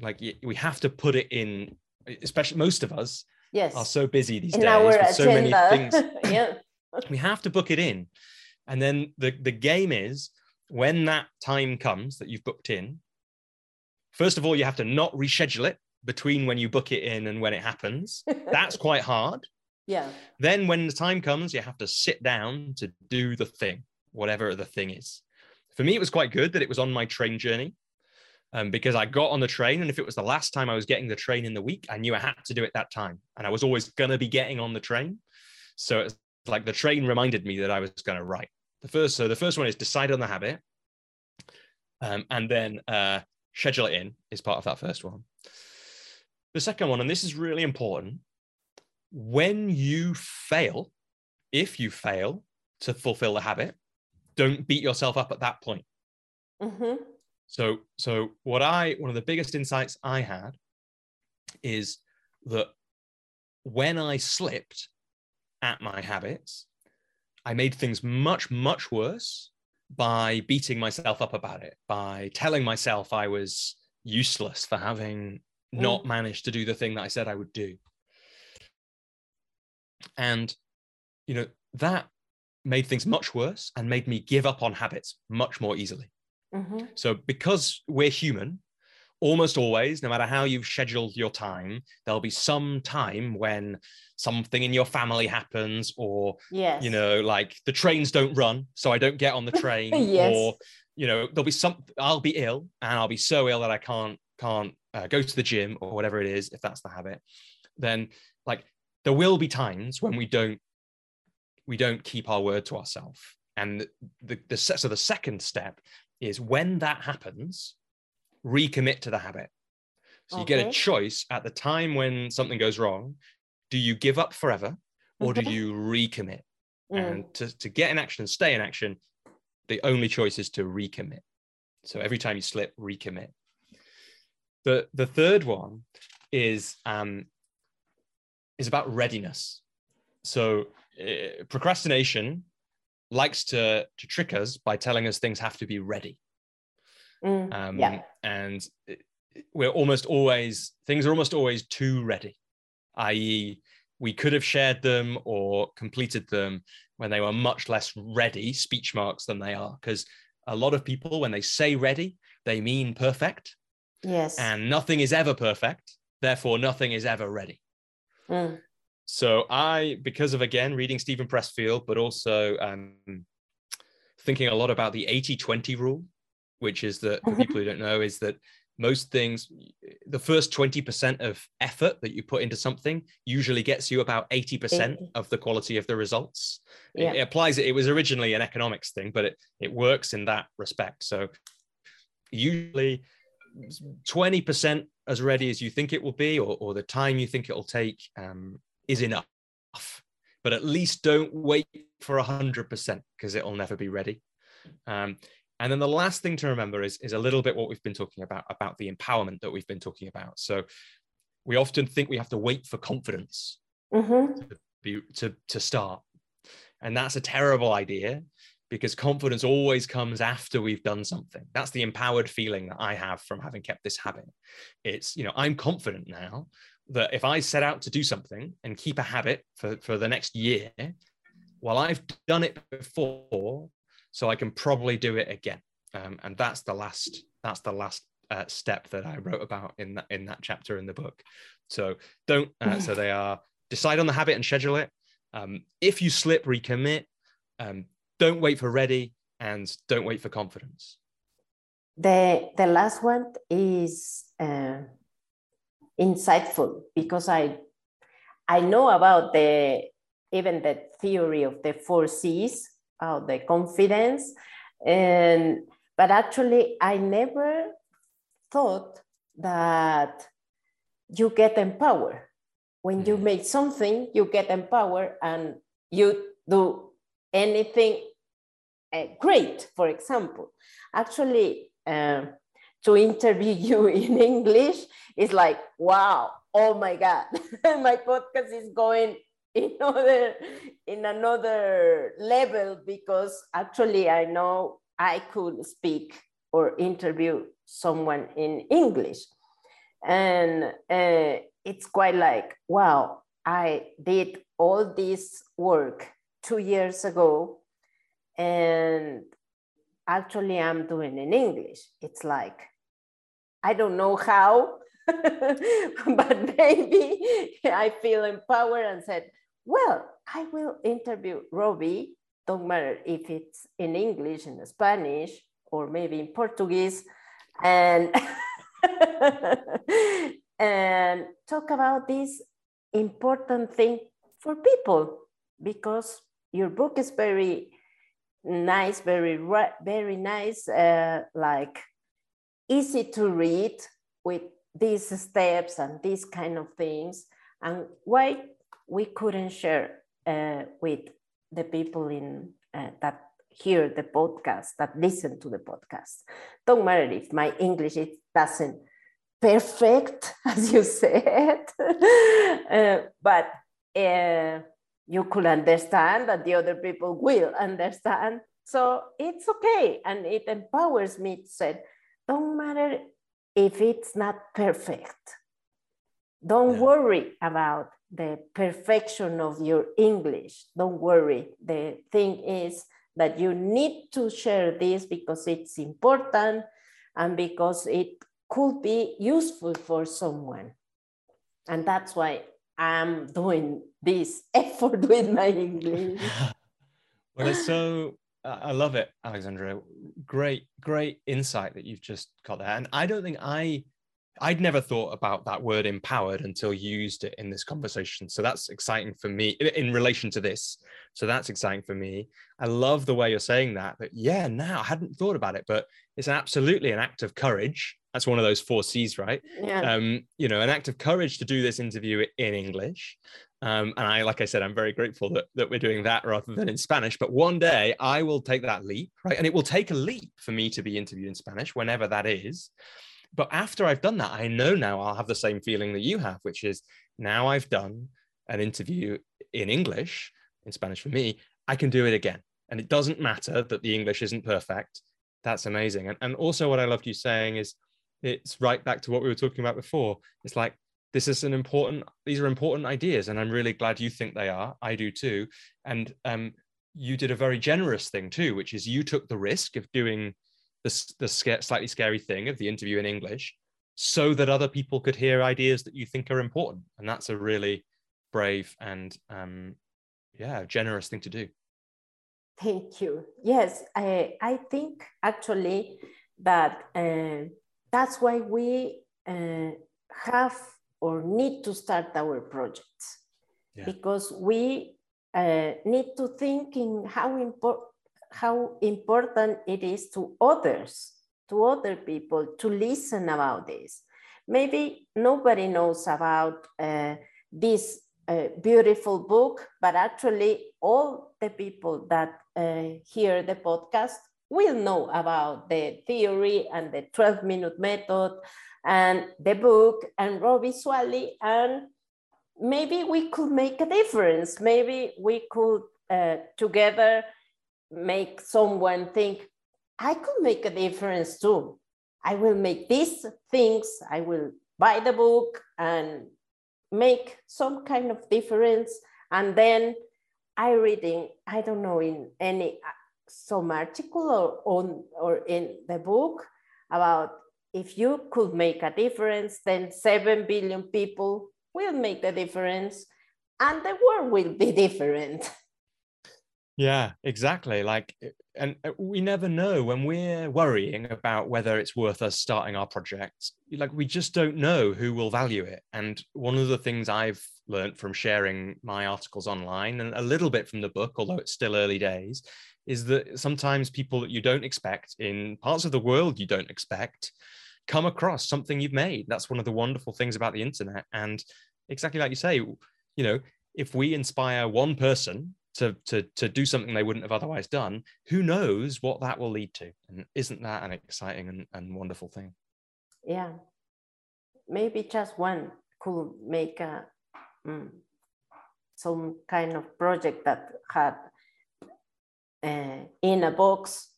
[SPEAKER 2] like we have to put it in especially most of us
[SPEAKER 1] yes.
[SPEAKER 2] are so busy these days with so many things. *laughs* *laughs* yeah. we have to book it in. And then the, the game is when that time comes that you've booked in, first of all, you have to not reschedule it between when you book it in and when it happens. *laughs* That's quite hard.
[SPEAKER 1] Yeah.
[SPEAKER 2] Then when the time comes, you have to sit down to do the thing, whatever the thing is. For me, it was quite good that it was on my train journey um, because I got on the train. And if it was the last time I was getting the train in the week, I knew I had to do it that time. And I was always going to be getting on the train. So it's like the train reminded me that I was going to write. The first, so the first one is decide on the habit. Um, and then uh, schedule it in is part of that first one. The second one, and this is really important, when you fail, if you fail to fulfill the habit, don't beat yourself up at that point. Mm-hmm. So, so what I one of the biggest insights I had is that when I slipped at my habits, I made things much, much worse by beating myself up about it, by telling myself I was useless for having mm. not managed to do the thing that I said I would do. And, you know, that made things much worse and made me give up on habits much more easily. Mm-hmm. So, because we're human, almost always, no matter how you've scheduled your time, there'll be some time when something in your family happens, or, yes. you know, like the trains don't run, so I don't get on the *laughs* train, yes. or, you know, there'll be some, I'll be ill and I'll be so ill that I can't, can't uh, go to the gym or whatever it is, if that's the habit. Then, like, there will be times when we don't, we don't keep our word to ourselves. And the, the so the second step is when that happens, recommit to the habit. So okay. you get a choice at the time when something goes wrong. Do you give up forever or do you recommit? Mm. And to, to get in action and stay in action, the only choice is to recommit. So every time you slip, recommit. The, the third one is um, is about readiness. So uh, procrastination likes to to trick us by telling us things have to be ready. Mm, um, yeah. And we're almost always things are almost always too ready, i.e., we could have shared them or completed them when they were much less ready speech marks than they are because a lot of people when they say ready they mean perfect
[SPEAKER 1] yes
[SPEAKER 2] and nothing is ever perfect therefore nothing is ever ready mm. So I, because of again reading Steven Pressfield, but also um, thinking a lot about the 80-20 rule, which is that for people who don't know, is that most things, the first 20% of effort that you put into something usually gets you about 80% of the quality of the results. Yeah. It, it applies, it was originally an economics thing, but it, it works in that respect. So usually 20% as ready as you think it will be, or, or the time you think it will take, um, is enough. But at least don't wait for 100% because it'll never be ready. Um, and then the last thing to remember is, is a little bit what we've been talking about, about the empowerment that we've been talking about. So we often think we have to wait for confidence mm-hmm. to, be, to, to start. And that's a terrible idea because confidence always comes after we've done something. That's the empowered feeling that I have from having kept this habit. It's, you know, I'm confident now that if I set out to do something and keep a habit for, for the next year, well, I've done it before, so I can probably do it again. Um, and that's the last that's the last uh, step that I wrote about in that in that chapter in the book. So don't uh, so they are decide on the habit and schedule it, Um, if you slip, recommit. Um, don't wait for ready and don't wait for confidence.
[SPEAKER 1] The, the last one is uh, insightful because I, I know about the even the theory of the four C's, of the confidence, and but actually I never thought that you get empowered. When you mm. make something you get empowered and you do anything uh, great for example. Actually uh, to interview *laughs* you in english is like wow oh my god *laughs* my podcast is going in *laughs* another in another level because actually i know i could speak or interview someone in english. And uh, it's quite like wow i did all this work two years ago and actually i'm doing in english. It's like i don't know how *laughs* but maybe i feel empowered and said well i will interview robbie don't matter if it's in english in spanish or maybe in portuguese and *laughs* and talk about this important thing for people because your book is very nice very very nice uh, like easy to read with these steps and these kind of things and why we couldn't share uh, with the people in uh, that hear the podcast that listen to the podcast don't matter if my english it doesn't perfect, *laughs* as you said, *laughs* uh, but uh, you could understand that the other people will *laughs* understand. So it's okay. And it empowers me to say, don't matter if it's not perfect. Don't yeah. worry about the perfection of your English. Don't worry. The thing is that you need to share this because it's important and because it could be useful for someone. And that's why I'm doing this *laughs* effort with my English. *laughs*
[SPEAKER 2] well, it's so, I love it, Alexandra. Great, great insight that you've just got there. And I don't think I, I'd never thought about that word empowered until you used it in this conversation. So that's exciting for me in relation to this. So that's exciting for me. I love the way you're saying that. That yeah, now I hadn't thought about it, but it's absolutely an act of courage that's one of those four C's, right?
[SPEAKER 1] Yeah.
[SPEAKER 2] Um, you know, an act of courage to do this interview in English. Um, and I, like I said, I'm very grateful that, that we're doing that rather than in Spanish. But one day I will take that leap, right? And it will take a leap for me to be interviewed in Spanish, whenever that is. But after I've done that, I know now I'll have the same feeling that you have, which is now I've done an interview in English, in Spanish for me, I can do it again. And it doesn't matter that the English isn't perfect. That's amazing. And, and also, what I loved you saying is it's right back to what we were talking about before. It's like this is an important; these are important ideas, and I'm really glad you think they are. I do too. And um, you did a very generous thing too, which is you took the risk of doing the the slightly scary thing of the interview in English, so that other people could hear ideas that you think are important, and that's a really brave and um, yeah, generous thing to do.
[SPEAKER 1] Thank you. Yes, I, I think actually that uh, that's why we uh, have or need to start our projects yeah. because we uh, need to think in how, impor- how important it is to others to other people to listen about this maybe nobody knows about uh, this uh, beautiful book but actually all the people that uh, hear the podcast will know about the theory and the 12 minute method and the book and Robbie Swally and maybe we could make a difference. Maybe we could uh, together make someone think, I could make a difference too. I will make these things, I will buy the book and make some kind of difference. And then I reading, I don't know, in any some article or on or in the book about if you could make a difference, then seven billion people will make the difference. and the world will be *laughs* different.
[SPEAKER 2] Yeah, exactly. Like, eh, and eh, we never know when we're worrying about whether it's worth us starting our project. Like, we just don't know who will value it. And one of the things I've learned from sharing my articles online and a little bit from the book, although it's still early days, is that sometimes people that you don't expect in parts of the world you don't expect come across something you've made. That's one of the wonderful things about the internet. And exactly like you say, you know, if we inspire one person to to to do something they wouldn't have otherwise done. Who knows what that will lead to? And isn't that an exciting and, and wonderful thing?
[SPEAKER 1] Yeah. Maybe just one could make a mm, some kind of project that had uh, in a box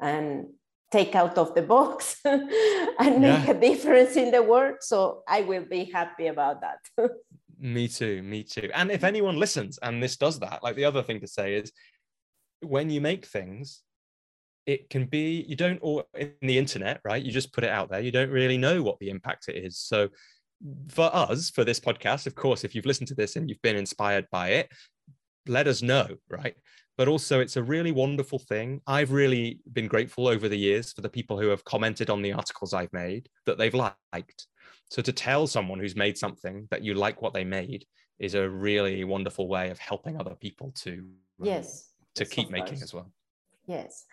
[SPEAKER 1] and take out of the box *laughs* and make a difference in the world. So i will be happy about that *laughs*
[SPEAKER 2] Me too, me too. And if mm. anyone listens and this does that, like the other thing to say is when you make things, it can be, you don't, or in the internet, right? You just put it out there. You don't really know what the impact it is. So for us, for this podcast, of course, if you've listened to this and you've been inspired by it, let us know, right? But also, it's a really wonderful thing. I've really been grateful over the years for the people who have commented on the articles I've made that they've liked so to tell someone who's made something that you like what they made is a really wonderful way of helping other people to
[SPEAKER 1] um, yes
[SPEAKER 2] to keep making as well.
[SPEAKER 1] Yes,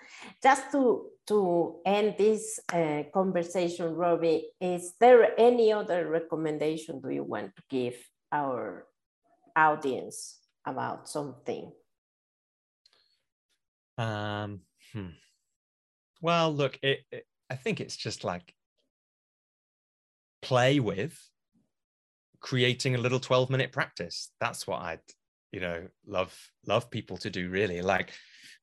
[SPEAKER 1] just to to end this uh, conversation, Robbie, is there any other recommendation do you want to give our audience about something?
[SPEAKER 2] Um, hmm. Well, look, it, it, I think it's just like play with creating a little 12 minute practice. That's what i'd you know love love people to do really. Like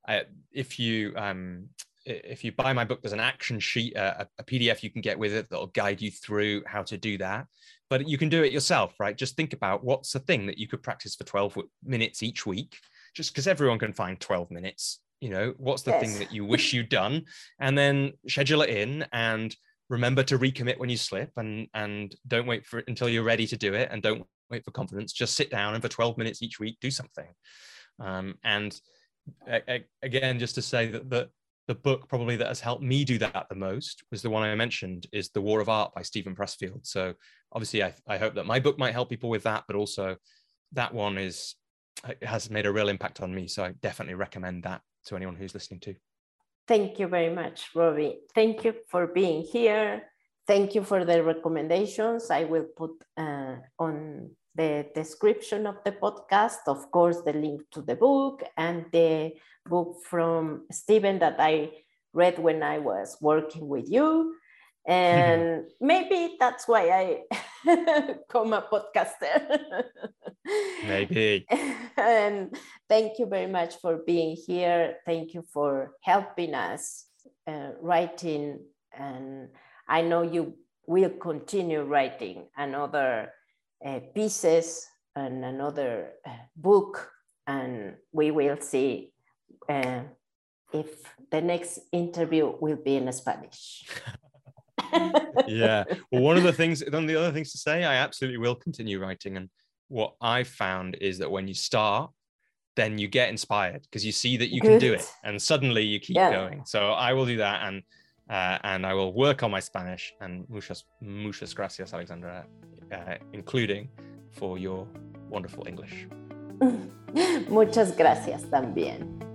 [SPEAKER 2] uh, if you um if you buy my book there's an action sheet a, a pdf you can get with it that'll guide you through how to do that. But you can do it yourself right? Just think about what's the thing that you could practice for 12 minutes each week just because everyone can find 12 minutes you know? What's the yes. thing that you wish you'd done? And then schedule it in and remember to recommit when you slip and and don't wait for it until you're ready to do it and don't wait for confidence just sit down and for 12 minutes each week do something um, and again just to say that the the book probably that has helped me do that the most was the one I mentioned is The War of Art by steven Pressfield. So obviously I, I hope that my book might help people with that, but also that one is has made a real impact on me. So I definitely recommend that to anyone who's listening to.
[SPEAKER 1] Thank you very much, Robbie. Thank you for being here. Thank you for the recommendations. I will put uh, on the description of the podcast, of course, the link to the book and the book from Steven that I read when I was working with you. And maybe that's why I *laughs* become a podcaster.
[SPEAKER 2] maybe.
[SPEAKER 1] and thank you very much for being here. Thank you for helping us uh, writing. And I know you will continue writing another uh, pieces and another uh, book. And we will see uh, if the next interview will be in Spanish. *laughs*
[SPEAKER 2] yeah. Well, one of the things, one of the other things to say, I absolutely will continue writing. And what I found is that when you start, then you get inspired because you see that you Good. can do it, and suddenly you keep yeah. going. So I will do that, and uh, and I will work on my Spanish. And muchas muchas gracias, Alexandra, uh, including for your wonderful English. *laughs*
[SPEAKER 1] Muchas gracias también.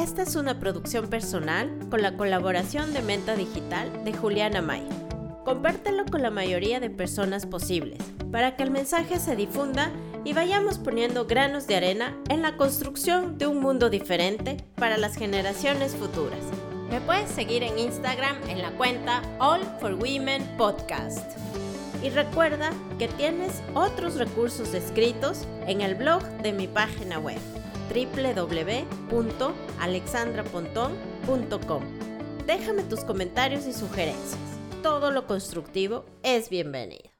[SPEAKER 3] Esta es una producción personal con la colaboración de Menta Digital de Juliana May. Compártelo con la mayoría de personas posibles para que el mensaje se difunda y vayamos poniendo granos de arena en la construcción de un mundo diferente para las generaciones futuras. Me puedes seguir en Instagram en la cuenta All for Women Podcast. Y recuerda que tienes otros recursos escritos en el blog de mi página web www.alexandrapontón.com. Déjame tus comentarios y sugerencias. Todo lo constructivo es bienvenido.